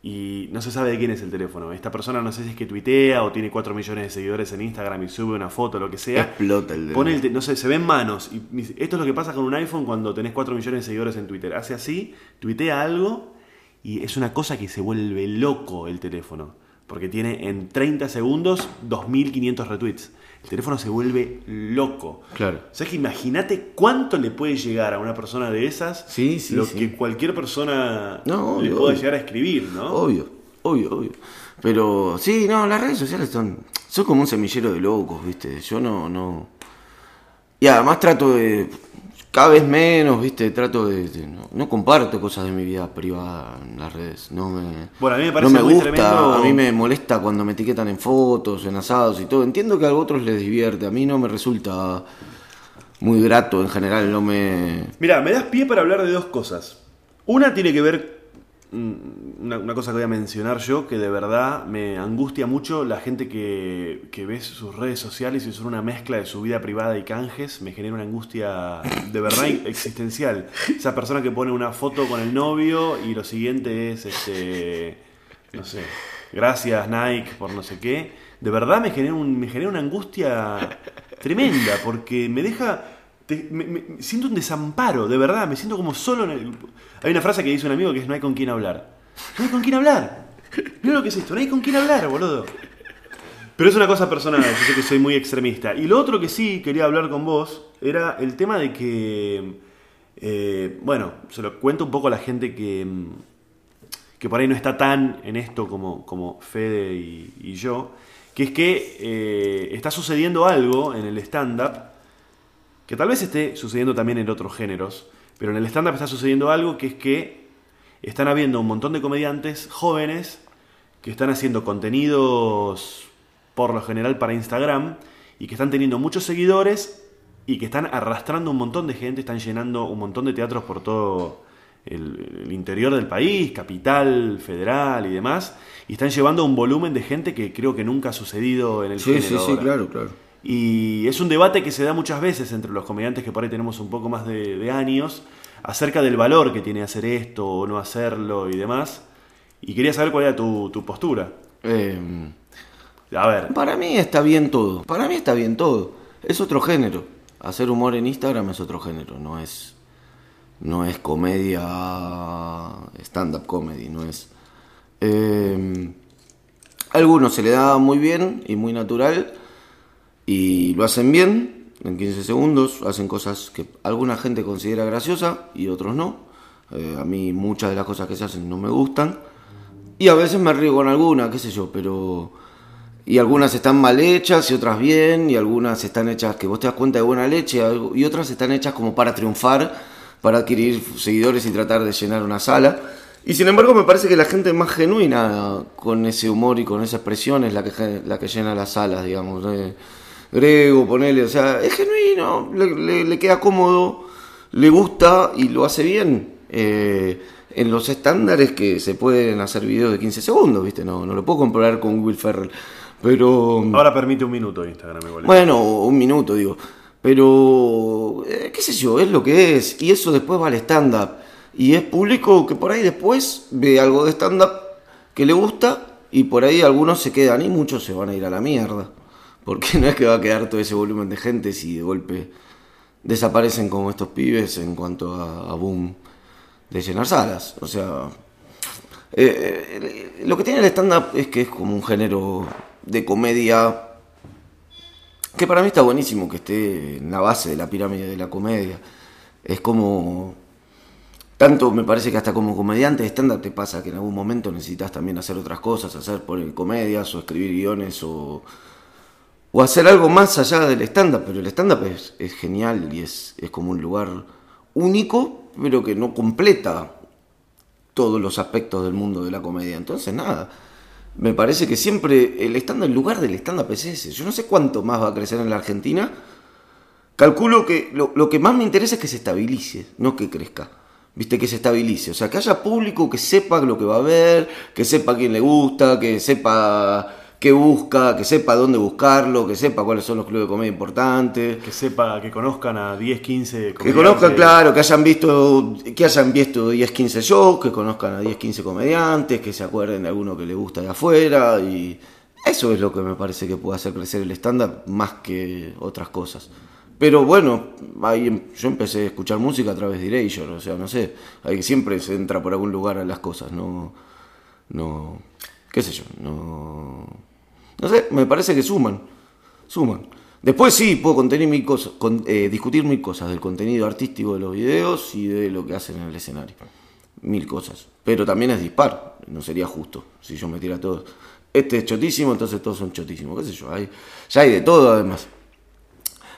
Y no se sabe de quién es el teléfono. Esta persona no sé si es que tuitea o tiene 4 millones de seguidores en Instagram y sube una foto, lo que sea. Explota el. Pone el no sé, se ven manos. Y esto es lo que pasa con un iPhone cuando tenés 4 millones de seguidores en Twitter. Hace así, tuitea algo y es una cosa que se vuelve loco el teléfono. Porque tiene en 30 segundos 2500 retweets. El teléfono se vuelve loco. Claro. O sea, que imagínate cuánto le puede llegar a una persona de esas Sí, sí, lo sí. que cualquier persona No, le pueda obvio. llegar a escribir, ¿no? Obvio, obvio, obvio. Pero sí, no, las redes sociales son, son como un semillero de locos, ¿viste? Yo no, no. Y además trato de. Cada vez menos, ¿viste? Trato de. de- no, no comparto cosas de mi vida privada en las redes. No me. Bueno, a mí me parece no me muy gusta. tremendo- A mí me molesta cuando me etiquetan en fotos, en asados y todo. Entiendo que a otros les divierte. A mí no me resulta muy grato en general. No me. Mira, me das pie para hablar de dos cosas. Una tiene que ver, una, una cosa que voy a mencionar yo, que de verdad me angustia mucho la gente que, que ve sus redes sociales y son una mezcla de su vida privada y canjes, me genera una angustia de verdad [LAUGHS] existencial. Esa persona que pone una foto con el novio y lo siguiente es, este, no sé, gracias Nike por no sé qué. De verdad me genera, un- me genera una angustia tremenda porque me deja... me- siento un desamparo, de verdad, me siento como solo en el... Hay una frase que dice un amigo que es no hay con quién hablar. No hay con quién hablar. Mira lo que es esto, no hay con quién hablar, boludo. Pero es una cosa personal, yo sé que soy muy extremista. Y lo otro que sí quería hablar con vos era el tema de que, eh, bueno, se lo cuento un poco a la gente que, mm, que por ahí no está tan en esto como, como Fede y, y yo, que es que eh, está sucediendo algo en el stand-up, que tal vez esté sucediendo también en otros géneros, pero en el stand-up está sucediendo algo que es que están habiendo un montón de comediantes jóvenes que están haciendo contenidos por lo general para Instagram y que están teniendo muchos seguidores y que están arrastrando un montón de gente, están llenando un montón de teatros por todo el, el interior del país, capital, federal y demás, y están llevando un volumen de gente que creo que nunca ha sucedido en el Sí, género sí, sí, ahora. claro, claro. Y es un debate que se da muchas veces entre los comediantes que por ahí tenemos un poco más de, de años acerca del valor que tiene hacer esto o no hacerlo y demás. Y quería saber cuál era tu, tu postura. Eh, A ver, Para mí está bien todo. Para mí está bien todo. Es otro género. Hacer humor en Instagram es otro género. No es. No es comedia. Stand-up comedy. No es. Eh, a algunos se le da muy bien y muy natural. Y lo hacen bien. en 15 segundos, hacen cosas que alguna gente considera graciosa y otros no. Eh, a mí muchas de las cosas que se hacen no me gustan. Y a veces me río con alguna, qué sé yo, pero... Y algunas están mal hechas y otras bien, y algunas están hechas que vos te das cuenta de buena leche, y otras están hechas como para triunfar, para adquirir seguidores y tratar de llenar una sala. Y sin embargo me parece que la gente más genuina con ese humor y con esa expresión es la que, la que llena las salas, digamos. Eh, Grego, ponele, o sea, es genuino, le, le, queda cómodo, le gusta y lo hace bien. Eh, en los estándares que se pueden hacer videos de 15 segundos, ¿viste? No, no lo puedo comparar con Will Ferrell. Pero. Ahora permite un minuto Instagram, igual. Bueno, un minuto, digo. Pero. Eh, ¿Qué sé yo? Es lo que es. Y eso después va al stand-up. Y es público que por ahí después ve algo de stand-up que le gusta. Y por ahí algunos se quedan y muchos se van a ir a la mierda. Porque no es que va a quedar todo ese volumen de gente si de golpe desaparecen como estos pibes en cuanto a, boom de llenar salas. O sea, eh, lo que tiene el stand-up es que es como un género de comedia que para mí está buenísimo que esté en la base de la pirámide de la comedia. Es como... Tanto me parece que hasta como comediante de stand-up te pasa que en algún momento necesitas también hacer otras cosas, hacer por comedias o escribir guiones o, o hacer algo más allá del stand-up. Pero el stand-up es, genial y es, es como un lugar único pero que no completa todos los aspectos del mundo de la comedia. Entonces, nada, me parece que siempre el stand en lugar del stand-up es ese. Yo no sé cuánto más va a crecer en la Argentina. Calculo que lo, lo, que más me interesa es que se estabilice, no que crezca. Viste, que se estabilice. O sea, que haya público que sepa lo que va a ver, que sepa quién le gusta, que sepa que busca, que sepa dónde buscarlo, que sepa cuáles son los clubes de comedia importantes. Que sepa, que conozcan a 10, 15 Que conozcan, claro, que hayan visto, que hayan visto 10, 15 shows, que conozcan a 10, 15 comediantes, que se acuerden de alguno que le gusta de afuera y eso es lo que me parece que puede hacer crecer el estándar más que otras cosas. Pero bueno, ahí em, yo empecé a escuchar música a través de Erasure, o sea, no sé, hay que siempre se entra por algún lugar a las cosas, no, no, qué sé yo, no, no sé, me parece que suman. Suman. Después sí, puedo contener mil cosas, eh, discutir mil cosas del contenido artístico de los videos y de lo que hacen en el escenario. Mil cosas. Pero también es dispar. No sería justo si yo metiera todos. Este es chotísimo, entonces todos son chotísimos. ¿Qué sé yo? Hay, ya hay de todo además.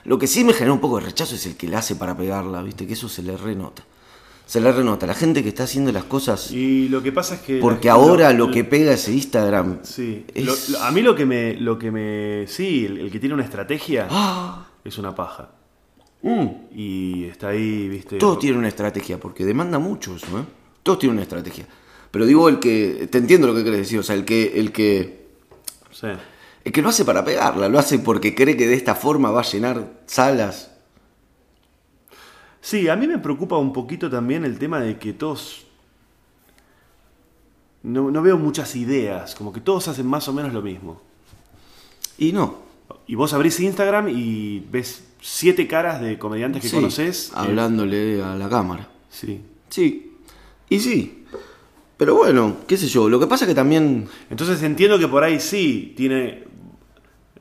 Lo que sí me genera un poco de rechazo es el que le hace para pegarla, ¿viste? Que eso se le renota se le renota. La gente que está haciendo las cosas. Y lo que pasa es que. Porque ahora lo, que pega ese Instagram. Sí. a mí lo que me. Lo que me sí, el, que tiene una estrategia ¡Ah! es una paja. Mm. Y está ahí, viste. Todos tienen una estrategia, porque demanda mucho eso, ¿eh? Todos tienen una estrategia. Pero digo el que. Te entiendo lo que quieres decir. O sea, el que. El que. Sí. El que lo hace para pegarla, lo hace porque cree que de esta forma va a llenar salas Sí, a mí me preocupa un poquito también el tema de que todos... No, veo muchas ideas, como que todos hacen más o menos lo mismo. Y no. Y vos abrís Instagram y ves siete caras de comediantes que conoces. Eh, hablándole a la cámara. Sí. Sí. Y sí. Pero bueno, qué sé yo. Lo que pasa es que también. Entonces entiendo que por ahí sí tiene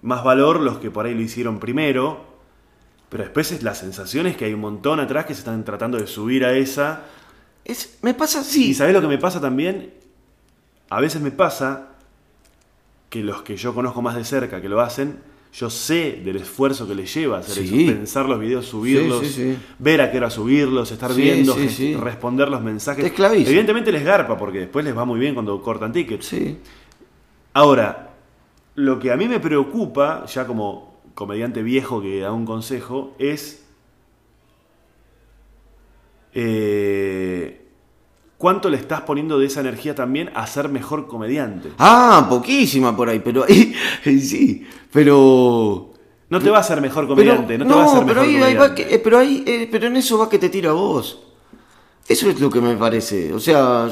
más valor los que por ahí lo hicieron primero. Pero después es la sensación es que hay un montón atrás que se están tratando de subir a esa. Es, me pasa así. ¿Y sabés lo que me pasa también? A veces me pasa que los que yo conozco más de cerca que lo hacen, yo sé del esfuerzo que les lleva hacer eso, pensar los videos, subirlos, ver a qué hora subirlos, estar viendo, responder los mensajes. Evidentemente les garpa porque después les va muy bien cuando cortan tickets. Ahora, lo que a mí me preocupa, ya como comediante viejo que da un consejo, es eh, cuánto le estás poniendo de esa energía también a ser mejor comediante. Ah, poquísima por ahí, pero [LAUGHS] sí, pero... No te va a ser mejor comediante, no, te va a ser pero mejor ahí, Va que, pero ahí, eh, pero en eso va que te tira vos. Eso es lo que me parece. O sea,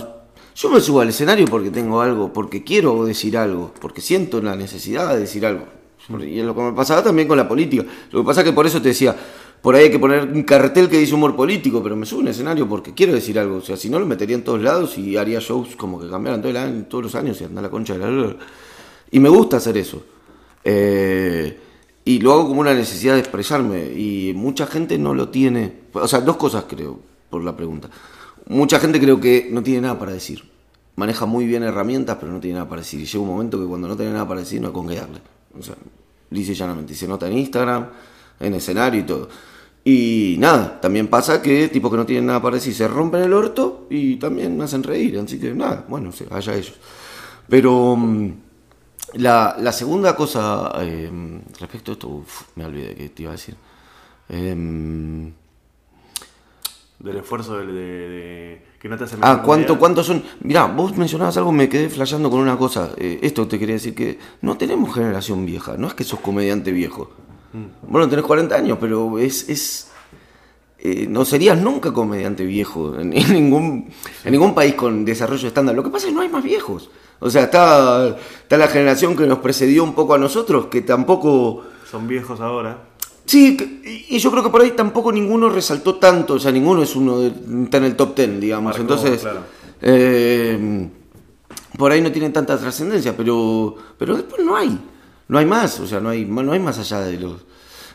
yo me subo al escenario porque tengo algo, porque quiero decir algo, porque siento la necesidad de decir algo. Y lo que me pasaba también con la política. Lo que pasa es que por eso te decía, por ahí hay que poner un cartel que dice humor político, pero me subo un escenario porque quiero decir algo. O sea, si no lo metería en todos lados y haría shows como que cambiaran todo el año, todos los años y anda la concha de la... Y me gusta hacer eso. Eh, Y lo hago como una necesidad de expresarme. Y mucha gente no lo tiene. O sea, dos cosas creo, por la pregunta. Mucha gente creo que no tiene nada para decir. Maneja muy bien herramientas, pero no tiene nada para decir. Y llega un momento que cuando no tiene nada para decir, no hay con qué darle. O sea, dice llanamente. Se nota en Instagram, en escenario y todo. Y nada, también pasa que tipo que no tienen nada para decir se rompen el orto y también me hacen reír. Así que nada, bueno, allá ellos. Pero mm, la, la segunda cosa eh, respecto a esto, uf, me olvidé que te iba a decir. Em, Del esfuerzo de, de- de- que no te hace Ah, ¿cuánto. ¿cuántos son? Mirá, vos mencionabas algo, me quedé flasheando con una cosa. Eh, esto te quería decir que no tenemos generación vieja, no es que sos comediante viejo. Bueno, tenés 40 años, pero es... es eh, no serías nunca comediante viejo en, en ningún, en ningún país con desarrollo estándar. Lo que pasa es que no hay más viejos. O sea, está, está la generación que nos precedió un poco a nosotros, que tampoco... Son viejos ahora. Sí, y y yo creo que por ahí tampoco ninguno resaltó tanto, o sea, ninguno es uno de, está en el top ten, digamos. Marcó, Entonces, claro. eh, por ahí no tienen tanta trascendencia, pero, pero después no hay, no hay más, o sea, no hay, no hay más allá de los...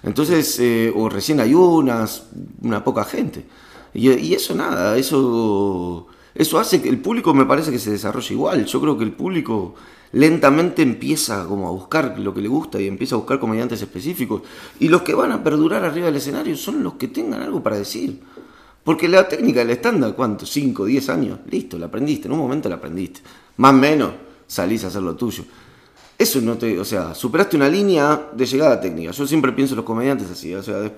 Entonces, eh, o recién hay unas, una poca gente. Y, y eso nada, eso, eso hace que el público me parece que se desarrolle igual. Yo creo que el público lentamente empieza como a buscar lo que le gusta y empieza a buscar comediantes específicos. Y los que van a perdurar arriba del escenario son los que tengan algo para decir. Porque la técnica del estándar, ¿cuánto? ¿5, 10 años? Listo, la aprendiste, en un momento la aprendiste. Más o menos, salís a hacer lo tuyo. Eso no te, o sea, superaste una línea de llegada técnica. Yo siempre pienso en los comediantes así, o sea,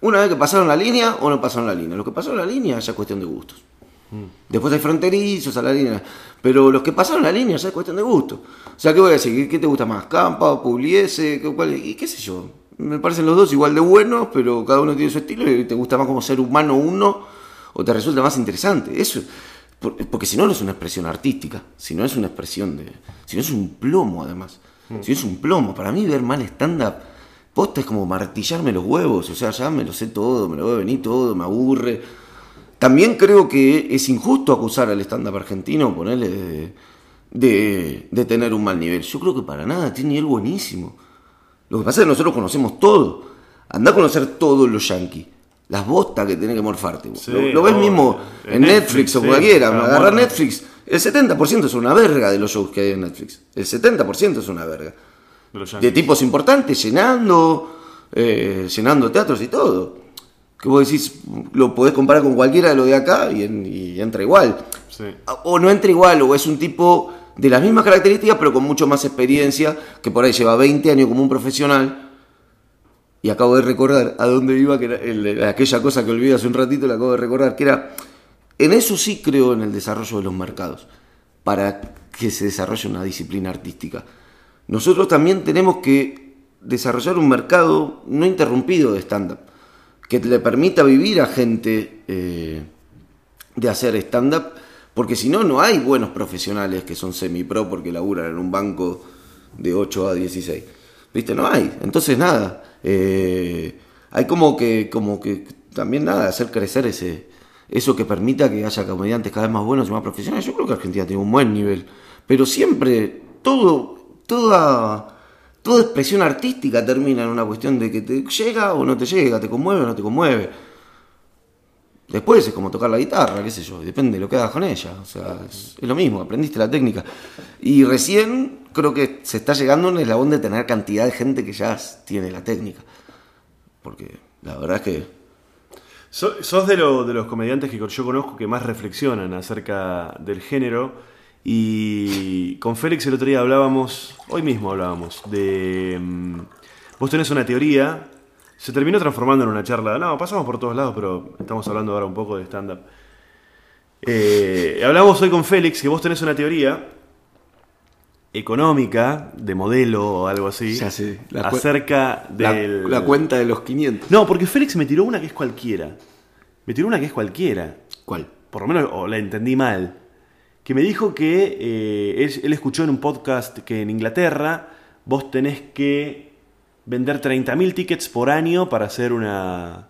una vez que pasaron la línea o no pasaron la línea. Los que pasaron la línea ya es cuestión de gustos. Después hay fronterizos a la línea. Pero los que pasaron la línea ya es cuestión de gusto. O sea, ¿qué voy a decir? ¿Qué, te gusta más? ¿Campa? ¿Pugliese? ¿Qué, cuál? y qué sé yo? Me parecen los dos igual de buenos, pero cada uno tiene su estilo y te gusta más como ser humano uno o te resulta más interesante. Eso. por- Porque si no, no es una expresión artística. Si no es una expresión de. Si no es un plomo, además. Si no es un plomo. Para mí, ver mal stand-up. Posta es como martillarme los huevos. O sea, ya me lo sé todo, me lo voy a venir todo, me aburre. También creo que es injusto acusar al stand-up argentino, ponerle de, de, de tener un mal nivel. Yo creo que para nada, tiene nivel buenísimo. Lo que pasa es que nosotros conocemos todo. Andá a conocer todos los yankees. Las botas que tenés que morfarte. Sí, lo, lo ves mismo En en Netflix, Netflix, o sí, cualquiera. Agarrar. Netflix. El 70% es una verga de los shows que hay en Netflix. El 70% es una verga De tipos importantes, llenando, eh, llenando teatros y todo. Que vos decís, lo podés comparar con cualquiera de lo de acá y, en- y entra igual. Sí. O no entra igual, o es un tipo de las mismas características, pero con mucho más experiencia, que por ahí lleva 20 años como un profesional. Y acabo de recordar a dónde iba, que era el- aquella cosa que olvidé hace un ratito, la acabo de recordar, que era, en eso sí creo en el desarrollo de los mercados, para que se desarrolle una disciplina artística. Nosotros también tenemos que desarrollar un mercado no interrumpido de stand-up, que le permita vivir a gente eh, de hacer stand-up, porque si no, no hay buenos profesionales que son semi-pro porque laburan en un banco de 8 a 16. ¿Viste? No hay. Entonces, nada. eh, hay como que, como que también nada, hacer crecer ese, eso que permita que haya comediantes cada vez más buenos y más profesionales. Yo creo que Argentina tiene un buen nivel. Pero siempre, todo, toda, toda expresión artística termina en una cuestión de que te llega o no te llega, te conmueve o no te conmueve. Después es como tocar la guitarra, qué sé yo, depende de lo que hagas con ella. O sea, es, lo mismo, aprendiste la técnica. Y recién creo que se está llegando a un eslabón de tener cantidad de gente que ya tiene la técnica. Porque la verdad es que So- sos de, lo- de los comediantes que yo conozco que más reflexionan acerca del género. Y con Félix el otro día hablábamos, hoy mismo hablábamos, de... mm, vos tenés una teoría, se terminó transformando en una charla, no, pasamos por todos lados, pero estamos hablando ahora un poco de stand-up. Eh, hablamos hoy con Félix que vos tenés una teoría económica, de modelo o algo así, Ya sé, la cu- acerca la, del... la cuenta de los 500. No, porque Félix me tiró una que es cualquiera. Me tiró una que es cualquiera. ¿Cuál? Por lo menos, o la entendí mal. Que me dijo que eh, él, él escuchó en un podcast que en Inglaterra vos tenés que vender 30.000 tickets por año para hacer una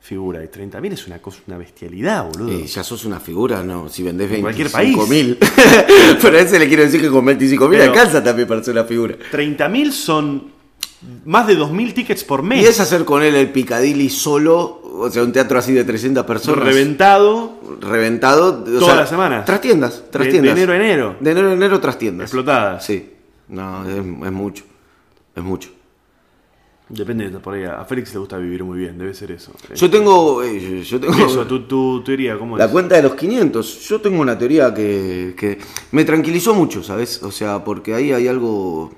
figura. Y 30.000 es una cosa, una bestialidad, boludo. Eh, ya sos una figura, no, si vendés En cualquier 25 mil. [LAUGHS] Pero a ese le quiero decdecir que con 25 mil Pero- alcanza también para ser una figura. 30.000 son más de 2.000 tickets por mes. Y es hacer con él el Picadilly solo, o sea, un teatro así de 300 personas. reventado. Reventado. Todas sea, las semanas. Trastiendas, De, trastiendas. de enero a enero. De enero a enero, trastiendas. Explotadas. Sí. No, es, es mucho. Es mucho. Depende, de- por ahí a Félix le gusta vivir muy bien, debe ser eso. Yo tengo. eh, yo tengo. Eso, tu, tu teoría, ¿cómo La es? cuenta de los 500. Yo tengo una teoría que, que me tranquilizó mucho, ¿sabes? O sea, porque ahí hay algo.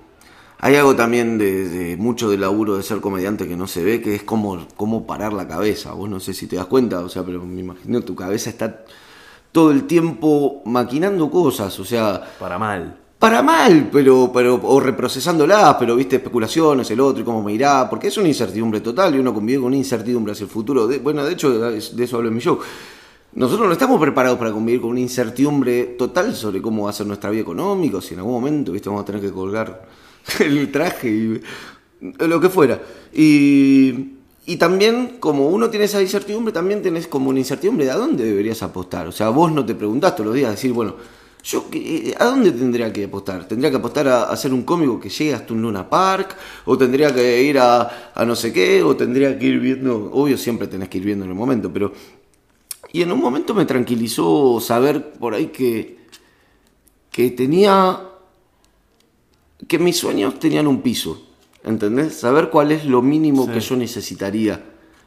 Hay algo también de, de mucho del laburo de ser comediante que no se ve, que es como, como parar la cabeza. Vos no sé si te das cuenta, o sea, pero me imagino tu cabeza está todo el tiempo maquinando cosas, o sea, Para mal. para mal, pero, pero, o reprocesándolas, pero viste, especulaciones, el otro y cómo me irá, porque es una incertidumbre total y uno convive con una incertidumbre hacia el futuro. De- bueno, de hecho, de eso hablo en mi show. Nosotros no estamos preparados para convivir con una incertidumbre total sobre cómo va a ser nuestra vida económica, si en algún momento, viste, vamos a tener que colgar [LAUGHS] el traje y lo que fuera. Y, y también, como uno tiene esa incertidumbre, también tenés como una incertidumbre de a dónde deberías apostar. O sea, vos no te preguntás todos los días, decir, bueno, yo qué- ¿a dónde tendría que apostar? ¿Tendría que apostar a, ser un cómico que llegue hasta un Luna Park? ¿O tendría que ir a, a no sé qué? ¿O tendría que ir viendo? Obvio, siempre tenés que ir viendo en el momento, pero... Y en un momento me tranquilizó saber por ahí que, que tenía que mis sueños tenían un piso, ¿entendés? Saber cuál es lo mínimo Sí. que yo necesitaría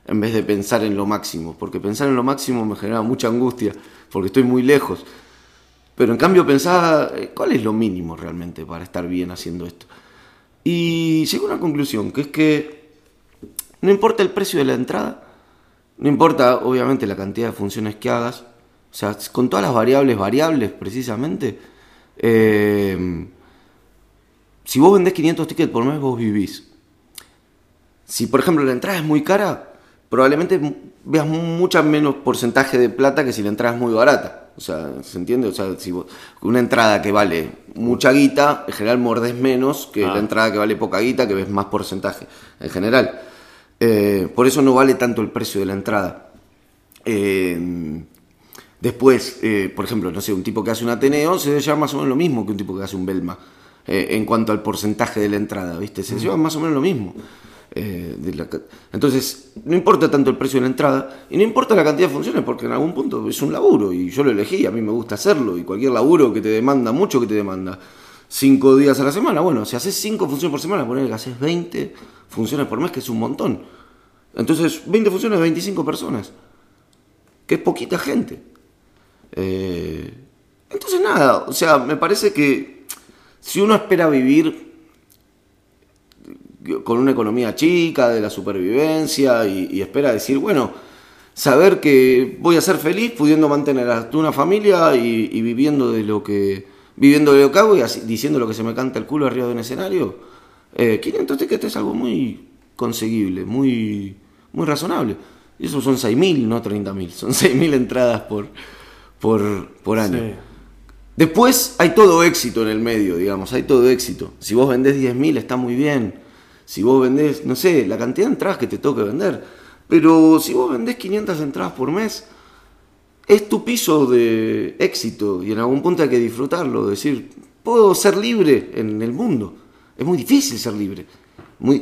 en vez de pensar en lo máximo, porque pensar en lo máximo me genera mucha angustia, porque estoy muy lejos. Pero en cambio pensaba, eh, ¿cuál es lo mínimo realmente para estar bien haciendo esto? Y llegué a una conclusión, que es que no importa el precio de la entrada, no importa obviamente la cantidad de funciones que hagas, o sea, con todas las variables variables precisamente, eh, si vos vendés 500 tickets por mes, vos vivís. Si, por ejemplo, la entrada es muy cara, probablemente veas mucha menos porcentaje de plata que si la entrada es muy barata. O sea, ¿se entiende? O sea, si vos- una entrada que vale mucha guita, en general mordés menos que Ah. la entrada que vale poca guita, que ves más porcentaje, en general. Eh, por eso no vale tanto el precio de la entrada. Eh, Después, eh, por ejemplo, no sé, un tipo que hace un Ateneo se lleva más o menos lo mismo que un tipo que hace un Belma. Eh, en cuanto al porcentaje de la entrada, ¿viste? Se lleva más o menos lo mismo. eh, de la ca- entonces, no importa tanto el precio de la entrada y no importa la cantidad de funciones porque en algún punto es un laburo y yo lo elegí, a mí me gusta hacerlo y cualquier laburo que te demanda mucho, que te demanda cinco días a la semana, bueno, si haces cinco funciones por semana, poner que haces 20 funciones por mes, que es un montón. Entonces, 20 funciones de 25 personas, que es poquita gente. Eh, entonces nada, o sea, me parece que si uno espera vivir con una economía chica, de la supervivencia, y, espera decir, bueno, saber que voy a ser feliz pudiendo mantener a una familia y, viviendo de lo que viviendo de lo que hago y así- diciendo lo que se me canta el culo arriba de un escenario, eh, 500 tickets es algo muy conseguible, muy, muy razonable. Y eso son 6.000, no 30.000, son 6.000 entradas por, por, por año. Después hay todo éxito en el medio, digamos, hay todo éxito. Si vos vendés 10.000 está muy bien. Si vos vendés, no sé, la cantidad de entradas que te toque vender. Pero si vos vendés 500 entradas por mes, es tu piso de éxito y en algún punto hay que disfrutarlo. Decir, puedo ser libre en el mundo. Es muy difícil ser libre.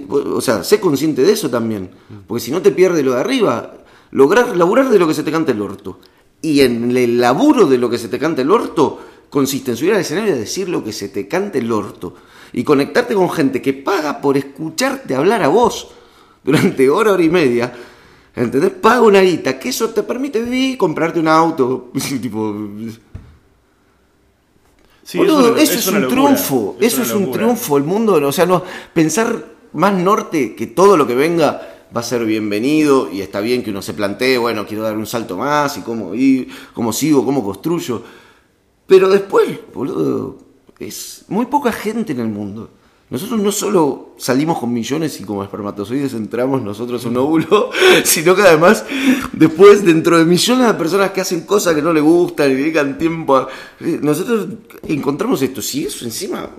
O sea, sé consciente de eso también. Porque si no te pierdes lo de arriba, lograr laburar de lo que se te canta el orto. Y en el laburo de lo que se te canta el orto consiste en subir al escenario y decir lo que se te cante el orto. Y conectarte con gente que paga por escucharte hablar a vos durante hora, hora y media. ¿Entendés? Paga una guita, que eso te permite vivir, comprarte un auto. [LAUGHS] tipo, Sí, Boludo, una- eso es, un locura, triunfo, eso es un locura. triunfo, el mundo, o sea, no, pensar más norte que todo lo que venga va a ser bienvenido y está bien que uno se plantee, bueno, quiero dar un salto más y cómo ir, cómo sigo, cómo construyo. Pero después, boludo, es muy poca gente en el mundo. Nosotros no solo salimos con millones y como espermatozoides entramos nosotros un óvulo, [LAUGHS] sino que además después dentro de millones de personas que hacen cosas que no les gustan y dedican tiempo a... eh, Nosotros encontramos esto, si eso encima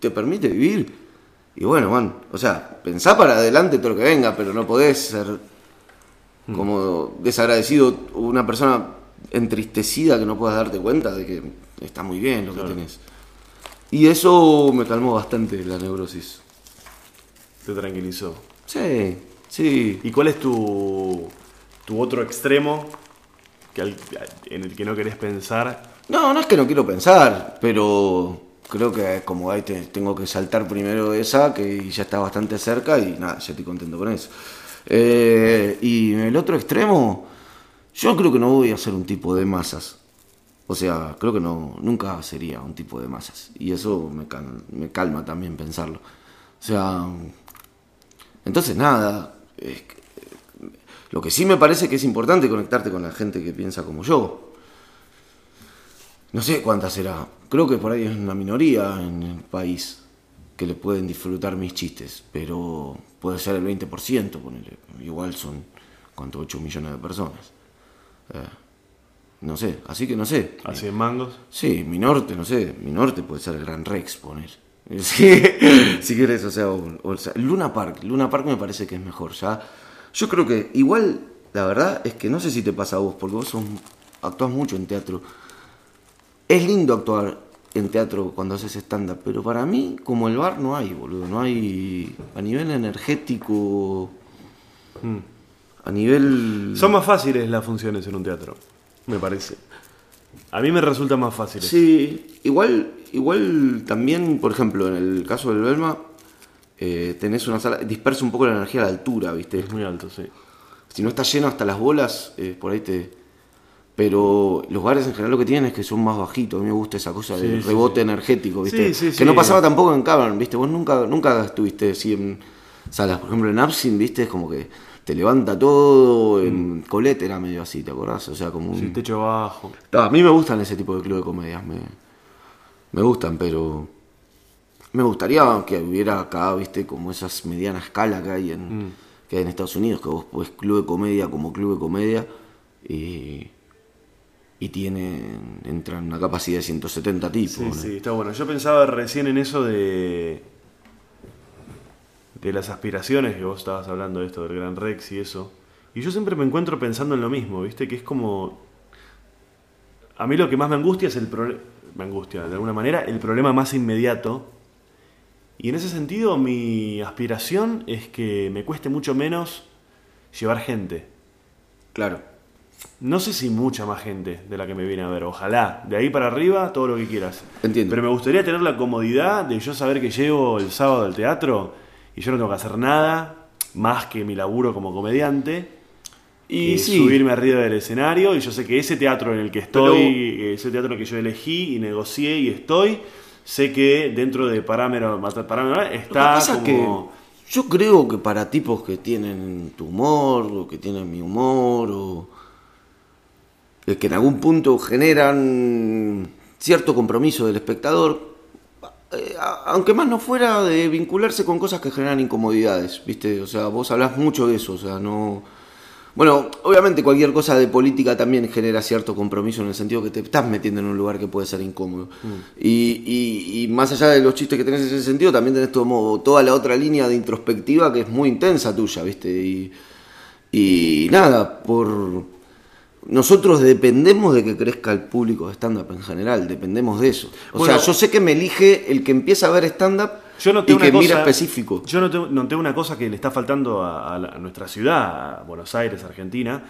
te permite vivir. Y bueno, man, o sea, pensá para adelante todo lo que venga, pero no podés ser como desagradecido una persona entristecida que no puedas darte cuenta de que está muy bien lo que tenés. Y eso me calmó bastante la neurosis. te tranquilizó. Sí, sí. ¿Y cuál es tu, tu otro extremo que al- en el que no querés pensar? No, no es que no quiero pensar, pero creo que como ahí te- tengo que saltar primero esa, que ya está bastante cerca y nada, ya estoy contento con eso. Eh, y el otro extremo, yo creo que no voy a ser un tipo de masas. O sea, creo que no, nunca sería un tipo de masas. Y eso me, cal- me calma también pensarlo. O sea, entonces nada, lo que sí me parece que es importante conectarte con la gente que piensa como yo. No sé cuánta será. Creo que por ahí es una minoría en el país que le pueden disfrutar mis chistes, pero puede ser el 20%, ponele. Igual son, ¿cuánto? 8 millones de personas. Eh, no sé, así que no sé. ¿A 100 mangos? Sí, mi norte, no sé, mi norte puede ser el Gran Rex, poner. [LAUGHS] Sí, si querés, o sea, o- o sea, Luna Park, Luna Park me parece que es mejor, ya. Yo creo que igual, la verdad es que no sé si te pasa a vos, porque vos sos, actuás mucho en teatro. Es lindo actuar en teatro cuando haces stand-up, pero para mí, como el bar, no hay, boludo, no hay, a nivel energético, a nivel... Son más fáciles las funciones en un teatro, me parece. A mí me resultan más fáciles. Sí, igual, igual también, por ejemplo, en el caso del Belma, eh, tenés una sala, dispersa un poco la energía a la altura, ¿viste? Es muy alto, sí. Si no está lleno hasta las bolas, eh, por ahí te... Pero los bares en general lo que tienen es que son más bajitos. A mí me gusta esa cosa Sí, del sí, rebote sí. energético, ¿viste? Sí, sí, que no pasaba tampoco en Cavern, ¿viste? Vos nunca, nunca estuviste así en salas. Por ejemplo, en Absinthe, ¿viste? Es como que te levanta todo. En Colette era medio así, ¿te acordás? O sea, como un... Sí, techo bajo. No, a mí me gustan ese tipo de club de comedias, me, me gustan, pero me gustaría que hubiera acá, viste, como esas medianas escala que hay en, que hay en Estados Unidos, que vos podés club de comedia como club de comedia y, y tienen, entran una capacidad de 170 tipos. Sí, ¿no? sí, está bueno. Yo pensaba recién en eso de. De las aspiraciones que vos estabas hablando de esto del Gran Rex y eso. Y yo siempre me encuentro pensando en lo mismo, ¿viste? Que es como. A mí lo que más me angustia es el problema. Me angustia, de alguna manera, el problema más inmediato. Y en ese sentido, mi aspiración es que me cueste mucho menos llevar gente. Claro. No sé si mucha más gente de la que me viene a ver. Ojalá. De ahí para arriba, todo lo que quieras. Entiendo. Pero me gustaría tener la comodidad de yo saber que llego el sábado al teatro y yo no tengo que hacer nada más que mi laburo como comediante. Y sí. subirme arriba del escenario y yo sé que ese teatro en el que estoy, ese teatro que yo elegí y negocié y estoy, sé que dentro de parámetros parámetro Lo que está es como... que yo creo que para tipos que tienen tu humor, o que tienen mi humor, o que en algún punto generan cierto compromiso del espectador, eh, aunque más no fuera de vincularse con cosas que generan incomodidades, ¿viste? O sea, vos hablas mucho de eso, o sea, no... Bueno, obviamente cualquier cosa de política también genera cierto compromiso en el sentido que te estás metiendo en un lugar que puede ser incómodo. Y, y- y más allá de los chistes que tenés en ese sentido, también tenés todo, toda la otra línea de introspectiva que es muy intensa tuya, ¿viste? Y, y nada, por... Nosotros dependemos de que crezca el público de stand-up en general, dependemos de eso. O Bueno, sea, yo sé que me elige el que empieza a ver stand-up Yo noté y que cosa, mira específico. Yo noté, noté una cosa que le está faltando a, a la- a nuestra ciudad, a Buenos Aires, Argentina,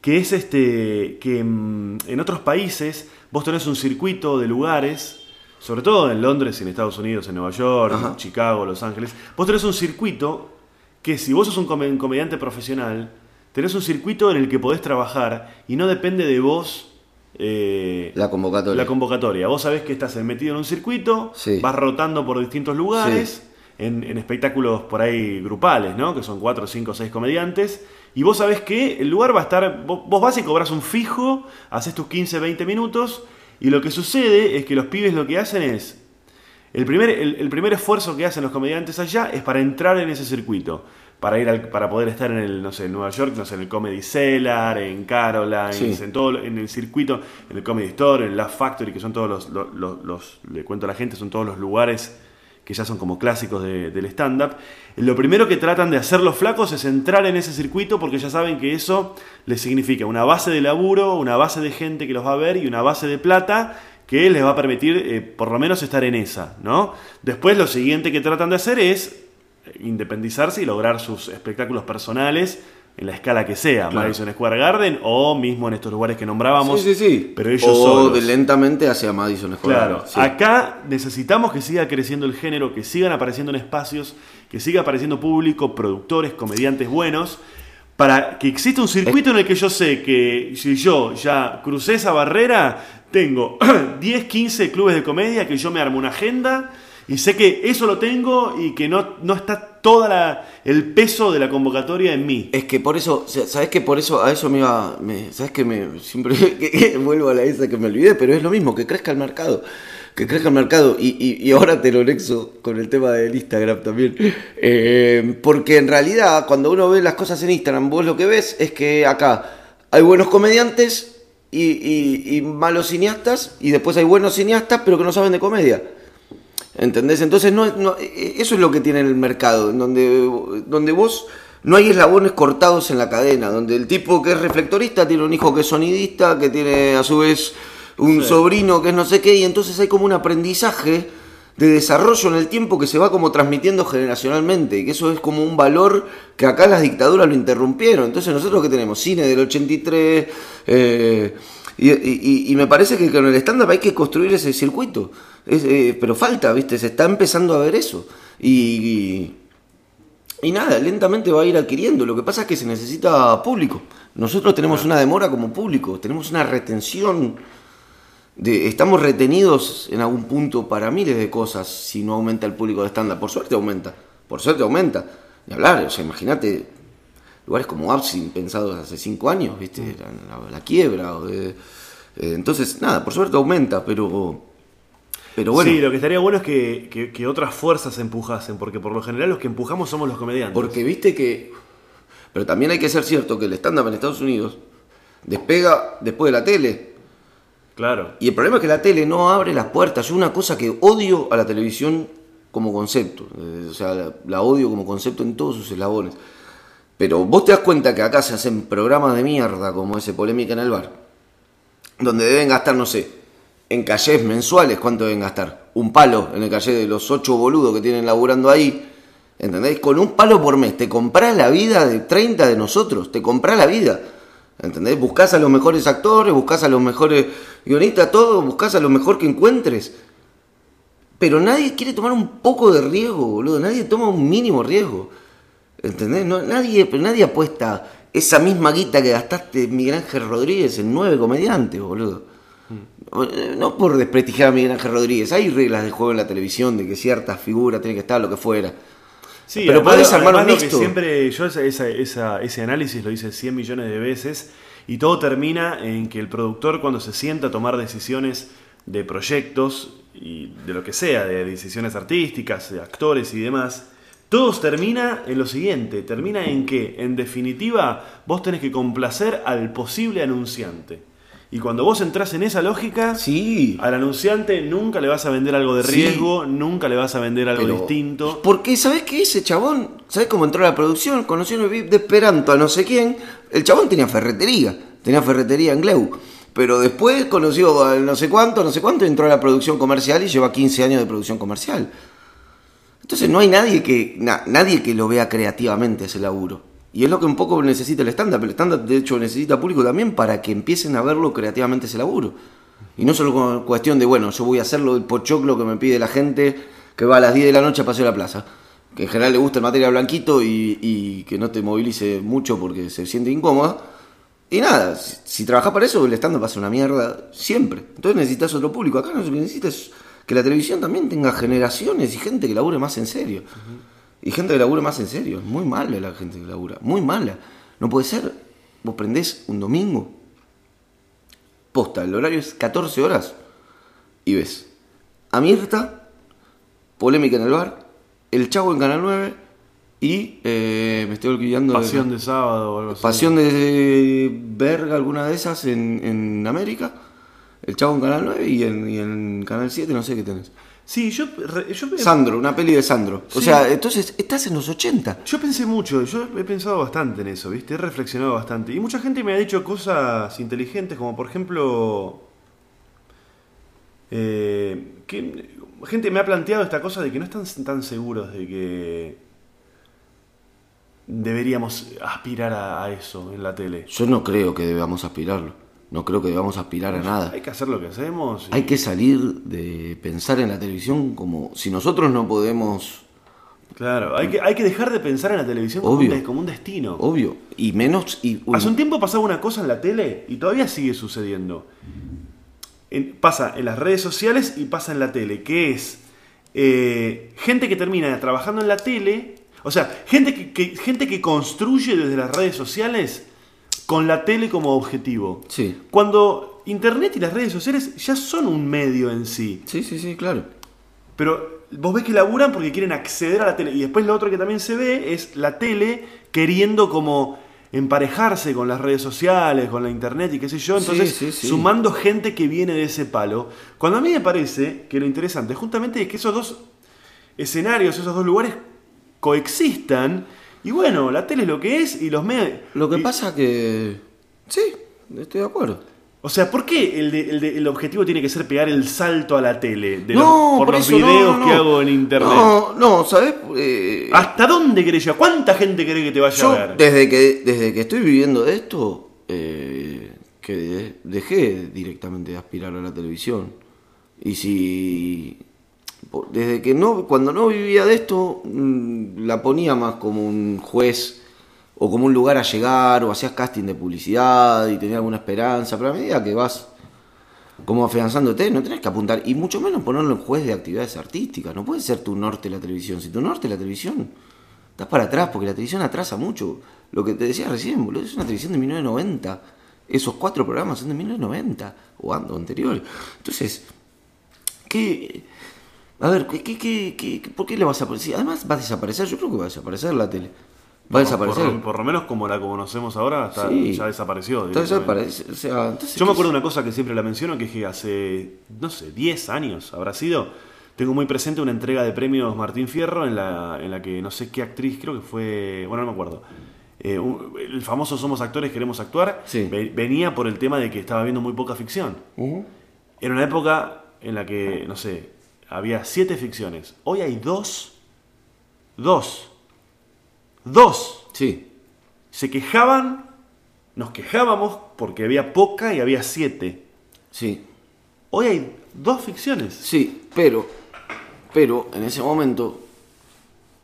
que es este que mm, en otros países vos tenés un circuito de lugares, sobre todo en Londres, y en Estados Unidos, en Nueva York, Ajá. Chicago, Los Ángeles, vos tenés un circuito que si vos sos un come- comediante profesional, tenés un circuito en el que podés trabajar y no depende de vos. eh, La convocatoria. la convocatoria. Vos sabés que estás metido en un circuito, Sí. vas rotando por distintos lugares, en, en espectáculos por ahí grupales, ¿no? Que son cuatro, cinco, seis comediantes. Y vos sabés que el lugar va a estar. Vos, vos vas y cobras un fijo, haces tus 15, 20 minutos. Y lo que sucede es que los pibes lo que hacen es. El primer, el, el primer esfuerzo que hacen los comediantes allá es para entrar en ese circuito. Para ir al- para poder estar en el, no sé, en Nueva York, no sé, en el Comedy Cellar, en Caroline, Sí. en todo en el circuito, en el Comedy Store, en Laugh Factory, que son todos los, los, los- los- le cuento a la gente, son todos los lugares que ya son como clásicos de- del stand-up. Lo primero que tratan de hacer los flacos es entrar en ese circuito porque ya saben que eso les significa una base de laburo, una base de gente que los va a ver y una base de plata que les va a permitir eh, por lo menos estar en esa, ¿no? Después lo siguiente que tratan de hacer es independizarse y lograr sus espectáculos personales en la escala que sea, Madison Square Garden o mismo en estos lugares que nombrábamos. Sí, sí, sí. Pero ellos o de lentamente hacia Madison Square Claro, Garden. sí. acá necesitamos que siga creciendo el género, que sigan apareciendo en espacios, que siga apareciendo público, productores, comediantes buenos, para que exista un circuito en el que yo sé que si yo ya crucé esa barrera, tengo [CLEARS THROAT] 10, 15 clubes de comedia, que yo me armo una agenda y sé que eso lo tengo y que no, no está todo el peso de la convocatoria en mí. Es que por eso, ¿sabes que por eso a eso me iba, ¿sabes que me siempre [LAUGHS] vuelvo a la esa que me olvidé, pero es lo mismo, que crezca el mercado, que crezca el mercado y, y- y ahora te lo nexo con el tema del Instagram también, Eh, porque en realidad cuando uno ve las cosas en Instagram, vos lo que ves es que acá hay buenos comediantes y- y malos cineastas y después hay buenos cineastas pero que no saben de comedia. ¿Entendés? Entonces no, no- eso es lo que tiene el mercado, en donde, donde vos no hay eslabones cortados en la cadena, donde el tipo que es reflectorista tiene un hijo que es sonidista, que tiene a su vez un sobrino que es no sé qué, y entonces hay como un aprendizaje de desarrollo en el tiempo que se va como transmitiendo generacionalmente, y que eso es como un valor que acá las dictaduras lo interrumpieron. Entonces nosotros que tenemos cine del 83, eh, y, y- y me parece que con el stand-up hay que construir ese circuito. Es, eh, pero falta, ¿viste? Se está empezando a ver eso. Y, y, y nada, lentamente va a ir adquiriendo. Lo que pasa es que se necesita público. Nosotros tenemos una demora como público, tenemos una retención. De, estamos retenidos en algún punto para miles de cosas si no aumenta el público de stand-up. Por suerte aumenta, por suerte aumenta. Y hablar, o sea, imagínate lugares como Absin pensados hace cinco años, ¿viste? La, la- la quiebra. o de- eh, entonces, nada, por suerte aumenta, pero. Pero bueno. Sí, lo que estaría bueno es que, que- que otras fuerzas empujasen, porque por lo general los que empujamos somos los comediantes. Porque viste que. Pero también hay que ser cierto que el stand-up en Estados Unidos despega después de la tele. Claro. Y el problema es que la tele no abre las puertas. Yo una cosa que odio a la televisión como concepto. eh, o sea, la, la odio como concepto en todos sus eslabones. Pero vos te das cuenta que acá se hacen programas de mierda como ese Polémica en el Bar. Donde deben gastar, no sé, en callés mensuales, ¿cuánto deben gastar? Un palo en el calle de los ocho boludos que tienen laburando ahí. ¿Entendés? Con un palo por mes te comprás la vida de 30 de nosotros, te comprás la vida. ¿Entendés? Buscás a los mejores actores, buscás a los mejores guionistas, todo, buscás a lo mejor que encuentres. Pero nadie quiere tomar un poco de riesgo, boludo. Nadie toma un mínimo riesgo. ¿Entendés? No, nadie, nadie apuesta esa misma guita que gastaste Miguel Ángel Rodríguez en nueve comediantes, boludo. Eh, No por desprestigiar a Miguel Ángel Rodríguez. Hay reglas de juego en la televisión de que ciertas figuras tienen que estar, lo que fuera. Sí, Pero además- podés armar un que mixto. siempre yo esa- esa- ese análisis lo hice 100 millones de veces y todo termina en que el productor cuando se sienta a tomar decisiones de proyectos y de lo que sea, de decisiones artísticas, de actores y demás, todo termina en lo siguiente, termina en que en definitiva vos tenés que complacer al posible anunciante. Y cuando vos entras en esa lógica, Sí. al anunciante nunca le vas a vender algo de Sí. riesgo, nunca le vas a vender algo Pero- distinto. Porque, ¿sabes qué? Ese chabón, ¿sabes cómo entró a la producción? Conoció el VIP de Esperanto a no sé quién. El chabón tenía ferretería, tenía ferretería en Gleu. Pero después conoció a no sé cuánto, no sé cuánto, entró a la producción comercial y lleva 15 años de producción comercial. Entonces no hay nadie que, na- nadie que lo vea creativamente ese laburo. Y es lo que un poco necesita el stand-up. El stand-up, de hecho, necesita público también para que empiecen a verlo creativamente ese laburo. Y no solo con cuestión de, bueno, yo voy a hacerlo del pochoclo que me pide la gente que va a las 10 de la noche a Paseo de la Plaza. Que en general le gusta el material blanquito y, y que no te movilice mucho porque se siente incómoda. Y nada, si, trabajás para eso, el stand-up va a ser una mierda siempre. Entonces necesitas otro público. Acá lo que necesitas es que la televisión también tenga generaciones y gente que labure más en serio. Y gente que labure más en serio. Es muy mala la gente que labura. Muy mala. No puede ser. Vos prendés un domingo. Posta, el horario es 14 horas. Y ves a Mirta, Polémica en el Bar, El Chavo en Canal 9 y eh, me estoy olvidando de- Pasión de sábado o algo así. Pasión de verga, alguna de esas en, en América. El Chavo en Canal 9 y en, y en Canal 7 no sé qué tenés. Sí, yo, yo, Sandro, una peli de Sandro. O sea, entonces estás en los 80. yo pensé mucho, yo he pensado bastante en eso, ¿viste? He reflexionado bastante. Y mucha gente me ha dicho cosas inteligentes, como por ejemplo. eh, que gente me ha planteado esta cosa de que no están tan seguros de que deberíamos aspirar a, a eso en la tele? Yo no creo que debamos aspirarlo. No creo que debamos aspirar a nada. Hay que hacer lo que hacemos. y- Hay que salir de pensar en la televisión como si nosotros no podemos, Claro, hay que, hay que dejar de pensar en la televisión como un, como destino. obvio, y menos y Hace un tiempo pasaba una cosa en la tele y todavía sigue sucediendo. En- pasa en las redes sociales y pasa en la tele, que es eh, gente que termina trabajando en la tele, o sea, gente que, que- gente que construye desde las redes sociales con la tele como objetivo. Sí. Cuando Internet y las redes sociales ya son un medio en sí. Sí, sí, sí, claro. Pero vos ves que laburan porque quieren acceder a la tele. Y después lo otro que también se ve es la tele queriendo como emparejarse con las redes sociales, con la internet y qué sé yo. Sí, Entonces, sí, sí. sumando gente que viene de ese palo. Cuando a mí me parece que lo interesante justamente es que esos dos escenarios, esos dos lugares coexistan. Y bueno, la tele es lo que es y los medios... Lo que y- pasa que sí, estoy de acuerdo. O sea, ¿por qué el, de- el de- el objetivo tiene que ser pegar el salto a la tele? De no, los, por, por los eso, no, videos no, que hago en internet. No, no, ¿sabes? Eh, ¿Hasta dónde querés llegar? ¿Cuánta gente querés que te vaya yo a ver? desde que desde que estoy viviendo de esto eh, que de- dejé directamente de aspirar a la televisión y si desde que no cuando no vivía de esto mm, la ponía más como un juez o como un lugar a llegar o hacías casting de publicidad y tenía alguna esperanza pero a medida que vas como afianzándote, no tenés que apuntar, y mucho menos ponerlo en juez de actividades artísticas. No puede ser tu norte la televisión. Si tu norte la televisión, estás para atrás, porque la televisión atrasa mucho. Lo que te decía recién, boludo, es una televisión de 1990. Esos cuatro programas son de 1990 o ando anteriores. Entonces, ¿qué? A ver, ¿qué, qué, qué, qué- por qué le vas a aparecer? Además, va a desaparecer. Yo creo que va a desaparecer la tele. Va a desaparecer. Por, por lo menos como la conocemos ahora, está- Sí. ya desapareció. Entonces, directamente. aparece- o sea, entonces, Yo me ¿qué acuerdo de una cosa que siempre la menciono, que es que hace, no sé, 10 años habrá sido. Tengo muy presente una entrega de premios Martín Fierro en la, en la que no sé qué actriz, creo que fue, bueno, no me acuerdo. Eh, un- el famoso Somos actores, queremos actuar. Sí. ve- Venía por el tema de que estaba viendo muy poca ficción. Ujú. Era una época en la que, no sé, había siete ficciones. Hoy hay dos. Dos. Dos. Sí, Se quejaban, nos quejábamos porque había poca y había siete. sí. Hoy hay dos ficciones. Sí, pero, pero en ese momento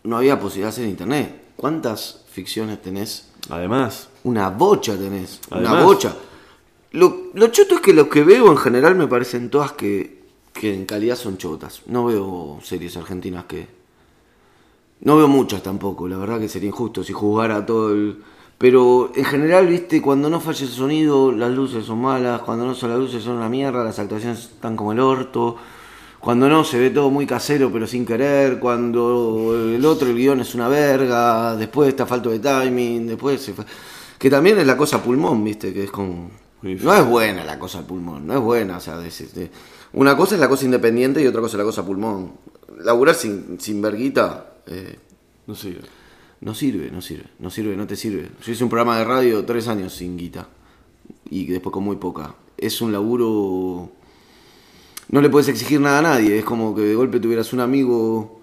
no había posibilidad de hacer internet. ¿Cuántas ficciones tenés? Además, Una bocha tenés, una bocha. Lo, lo choto es que lo que veo en general me parecen todas que, que en calidad son chotas. No veo series argentinas que... No veo muchas tampoco, la verdad que sería injusto si jugara todo el... Pero en general, viste, cuando no falla el sonido, las luces son malas, cuando no son las luces son una mierda, las actuaciones están como el orto, cuando no se ve todo muy casero pero sin querer, cuando el otro, el guion es una verga, después está falto de timing, después se... Que también es la cosa pulmón, viste, que es con... No es buena la cosa pulmón, no es buena, o sea, de- de- una cosa es la cosa independiente y otra cosa es la cosa pulmón. Laburar sin, sin verguita eh, no sé. no sirve, no sirve, no sirve, no te sirve. Yo hice un programa de radio tres años sin guita y después con muy poca. Es un laburo... No le puedes exigir nada a nadie, es como que de golpe tuvieras un amigo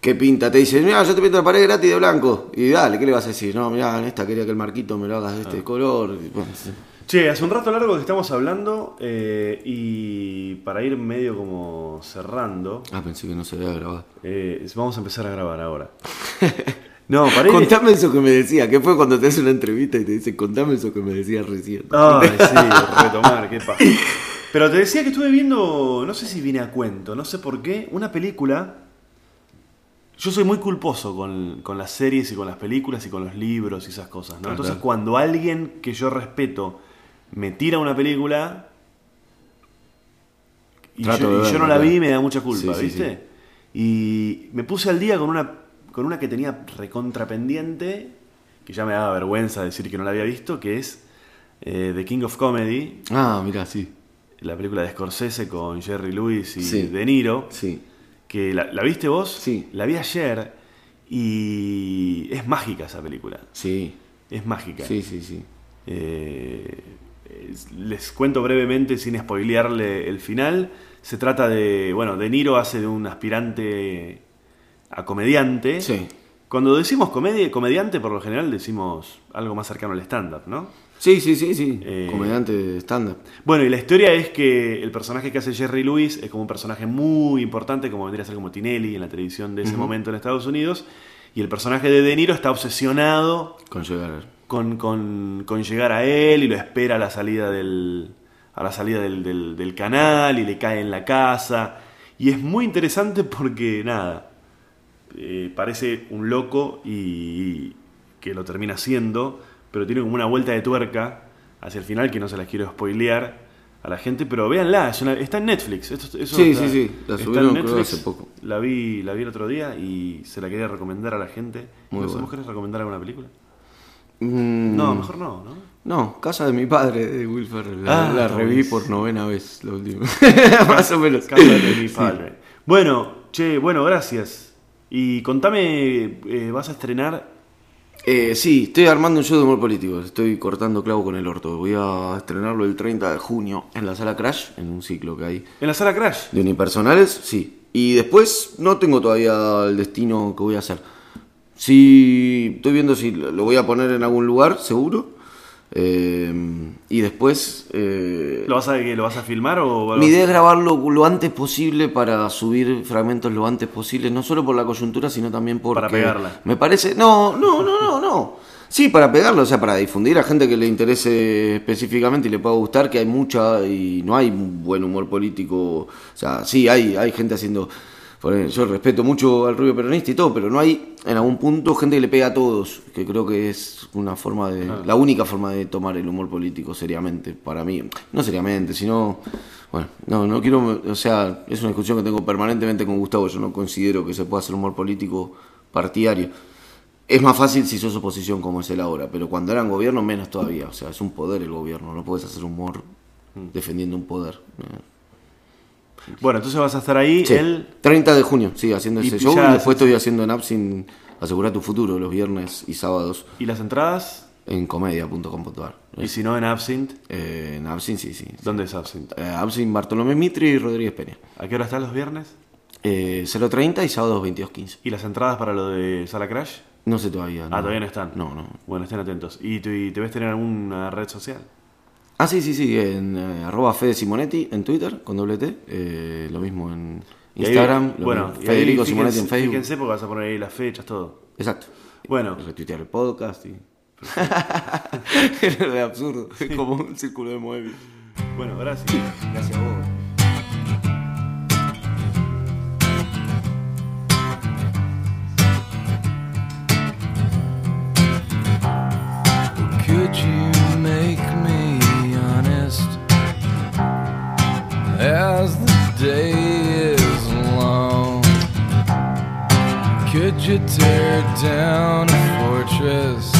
que pinta, te dice, mira, yo te pinto la pared gratis de blanco. Y dale, ¿qué le vas a decir? No, mira, en esta quería que el marquito me lo hagas de este color. Y, bueno, sí. Che, hace un rato largo que estamos hablando eh, y para ir medio como cerrando, Ah, pensé que no se había grabado. eh, vamos a empezar a grabar ahora. [LAUGHS] No, para ir... Contame eso que me decía, que fue cuando te hace una entrevista y te dicen, contame eso que me decías recién. Ay, [LAUGHS] sí, retomar, qué pasa. Pero te decía que estuve viendo, no sé si viene a cuento, no sé por qué, una película. Yo soy muy culposo con, con las series y con las películas y con los libros y esas cosas, ¿no? Entonces, cuando alguien que yo respeto me tira una película y, yo, y no la vi, me da mucha culpa, Sí, sí, ¿viste? Y me puse al día con una, con una que tenía recontrapendiente, que ya me daba vergüenza decir que no la había visto, que es eh, The King of Comedy, Ah, mira, sí. la película de Scorsese con Jerry Lewis y. De Niro. Sí. Que la, ¿la viste vos? Sí. La vi ayer y es mágica esa película. Sí. Es mágica. Sí, sí, sí. Eh, les cuento brevemente, sin spoilearle el final. Se trata de, bueno, De Niro hace de un aspirante a comediante Sí. Cuando decimos comedia, comediante, por lo general decimos algo más cercano al stand-up, ¿no? Sí, sí, sí, sí. Eh, Comediante de stand-up. Bueno, y la historia es que el personaje que hace Jerry Lewis es como un personaje muy importante, como vendría a ser como Tinelli en la televisión de ese momento en Estados Unidos. Y el personaje de De Niro está obsesionado Con llegar. Con, con- con llegar a él y lo espera a la salida del, a la salida del, del- del canal y le cae en la casa. Y es muy interesante porque, nada, eh, parece un loco y que lo termina siendo, pero tiene como una vuelta de tuerca hacia el final que no se las quiero spoilear a la gente, pero véanla, es una- está en Netflix. Esto- eso Sí, está- sí, sí, la subieron, en creo, Netflix. hace poco. La vi, la vi el otro día y se la quería recomendar a la gente. Muy No sé, bueno. ¿Vos querés recomendar alguna película? Mm, No, mejor no, ¿no? No, Casa de mi padre de Will Ferrell. La, Ah, la reví por novena vez la última. [LAUGHS] [LAUGHS] Más o menos. Casa de mi Sí. padre. Bueno, che, bueno, gracias. Y contame, eh, vas a estrenar. Eh, sí, estoy armando un show de humor político. Estoy cortando clavo con el orto. Voy a estrenarlo el 30 de junio en la sala Crash, en un ciclo que hay En la sala Crash. de unipersonales. Sí. Y después no tengo todavía el destino que voy a hacer. Sí, estoy viendo si lo voy a poner en algún lugar, seguro. Eh, y después. eh, ¿Lo vas a, lo vas a filmar o Mi idea es grabarlo lo antes posible para subir fragmentos lo antes posible, no solo por la coyuntura, sino también porque... Para pegarla. Me parece... No, no, no, no, no. Sí, para pegarlo, o sea, para difundir a gente que le interese específicamente y le pueda gustar, que hay mucha y no hay buen humor político. O sea, sí, hay, hay gente haciendo... Yo respeto mucho al rubio peronista y todo, pero no hay en algún punto gente que le pega a todos, que creo que es una forma de... La única forma de tomar el humor político seriamente, para mí. No seriamente, sino... Bueno, no, no quiero... O sea, es una discusión que tengo permanentemente con Gustavo. Yo no considero que se pueda hacer humor político partidario. Es más fácil si sos oposición como es él ahora, pero cuando eran gobierno menos todavía. O sea, es un poder el gobierno, no puedes hacer humor defendiendo un poder. Bueno, entonces vas a estar ahí Sí, el. 30 de junio, sí, haciendo Y ese show. Y después estoy haciendo en Absin Asegura tu futuro los viernes y sábados ¿Y las entradas? en comedia.com.ar. Y si no en Absinthe, Eh, en Absin, sí, sí. ¿dónde es Absinthe? Eh, Bartolomé Mitri y Rodríguez Peña. ¿A qué hora están los viernes? Eh, 0.30 y sábados 22.15. ¿Y las entradas para lo de Sala Crash? No sé todavía. Ah, todavía no están. No, no. Bueno, estén atentos. ¿Y te, y te ves tener alguna red social? Ah, sí, sí, sí, en eh, arroba Fede Simonetti en Twitter, con doble T. eh, lo mismo en ahí- Instagram, bueno, mismo, y ahí Federico fíjense- Simonetti en Facebook. Fíjense porque vas a poner ahí las fechas, todo. Exacto. Bueno, [LAUGHS] Retuitear el podcast y... [LAUGHS] [LAUGHS] Era absurdo, es como un círculo de Moebius. bueno, gracias. Gracias a vos. Could you as the day is long? Could you tear down a fortress,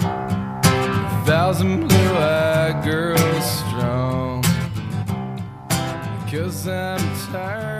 a thousand blue-eyed girls strong? Cause I'm tired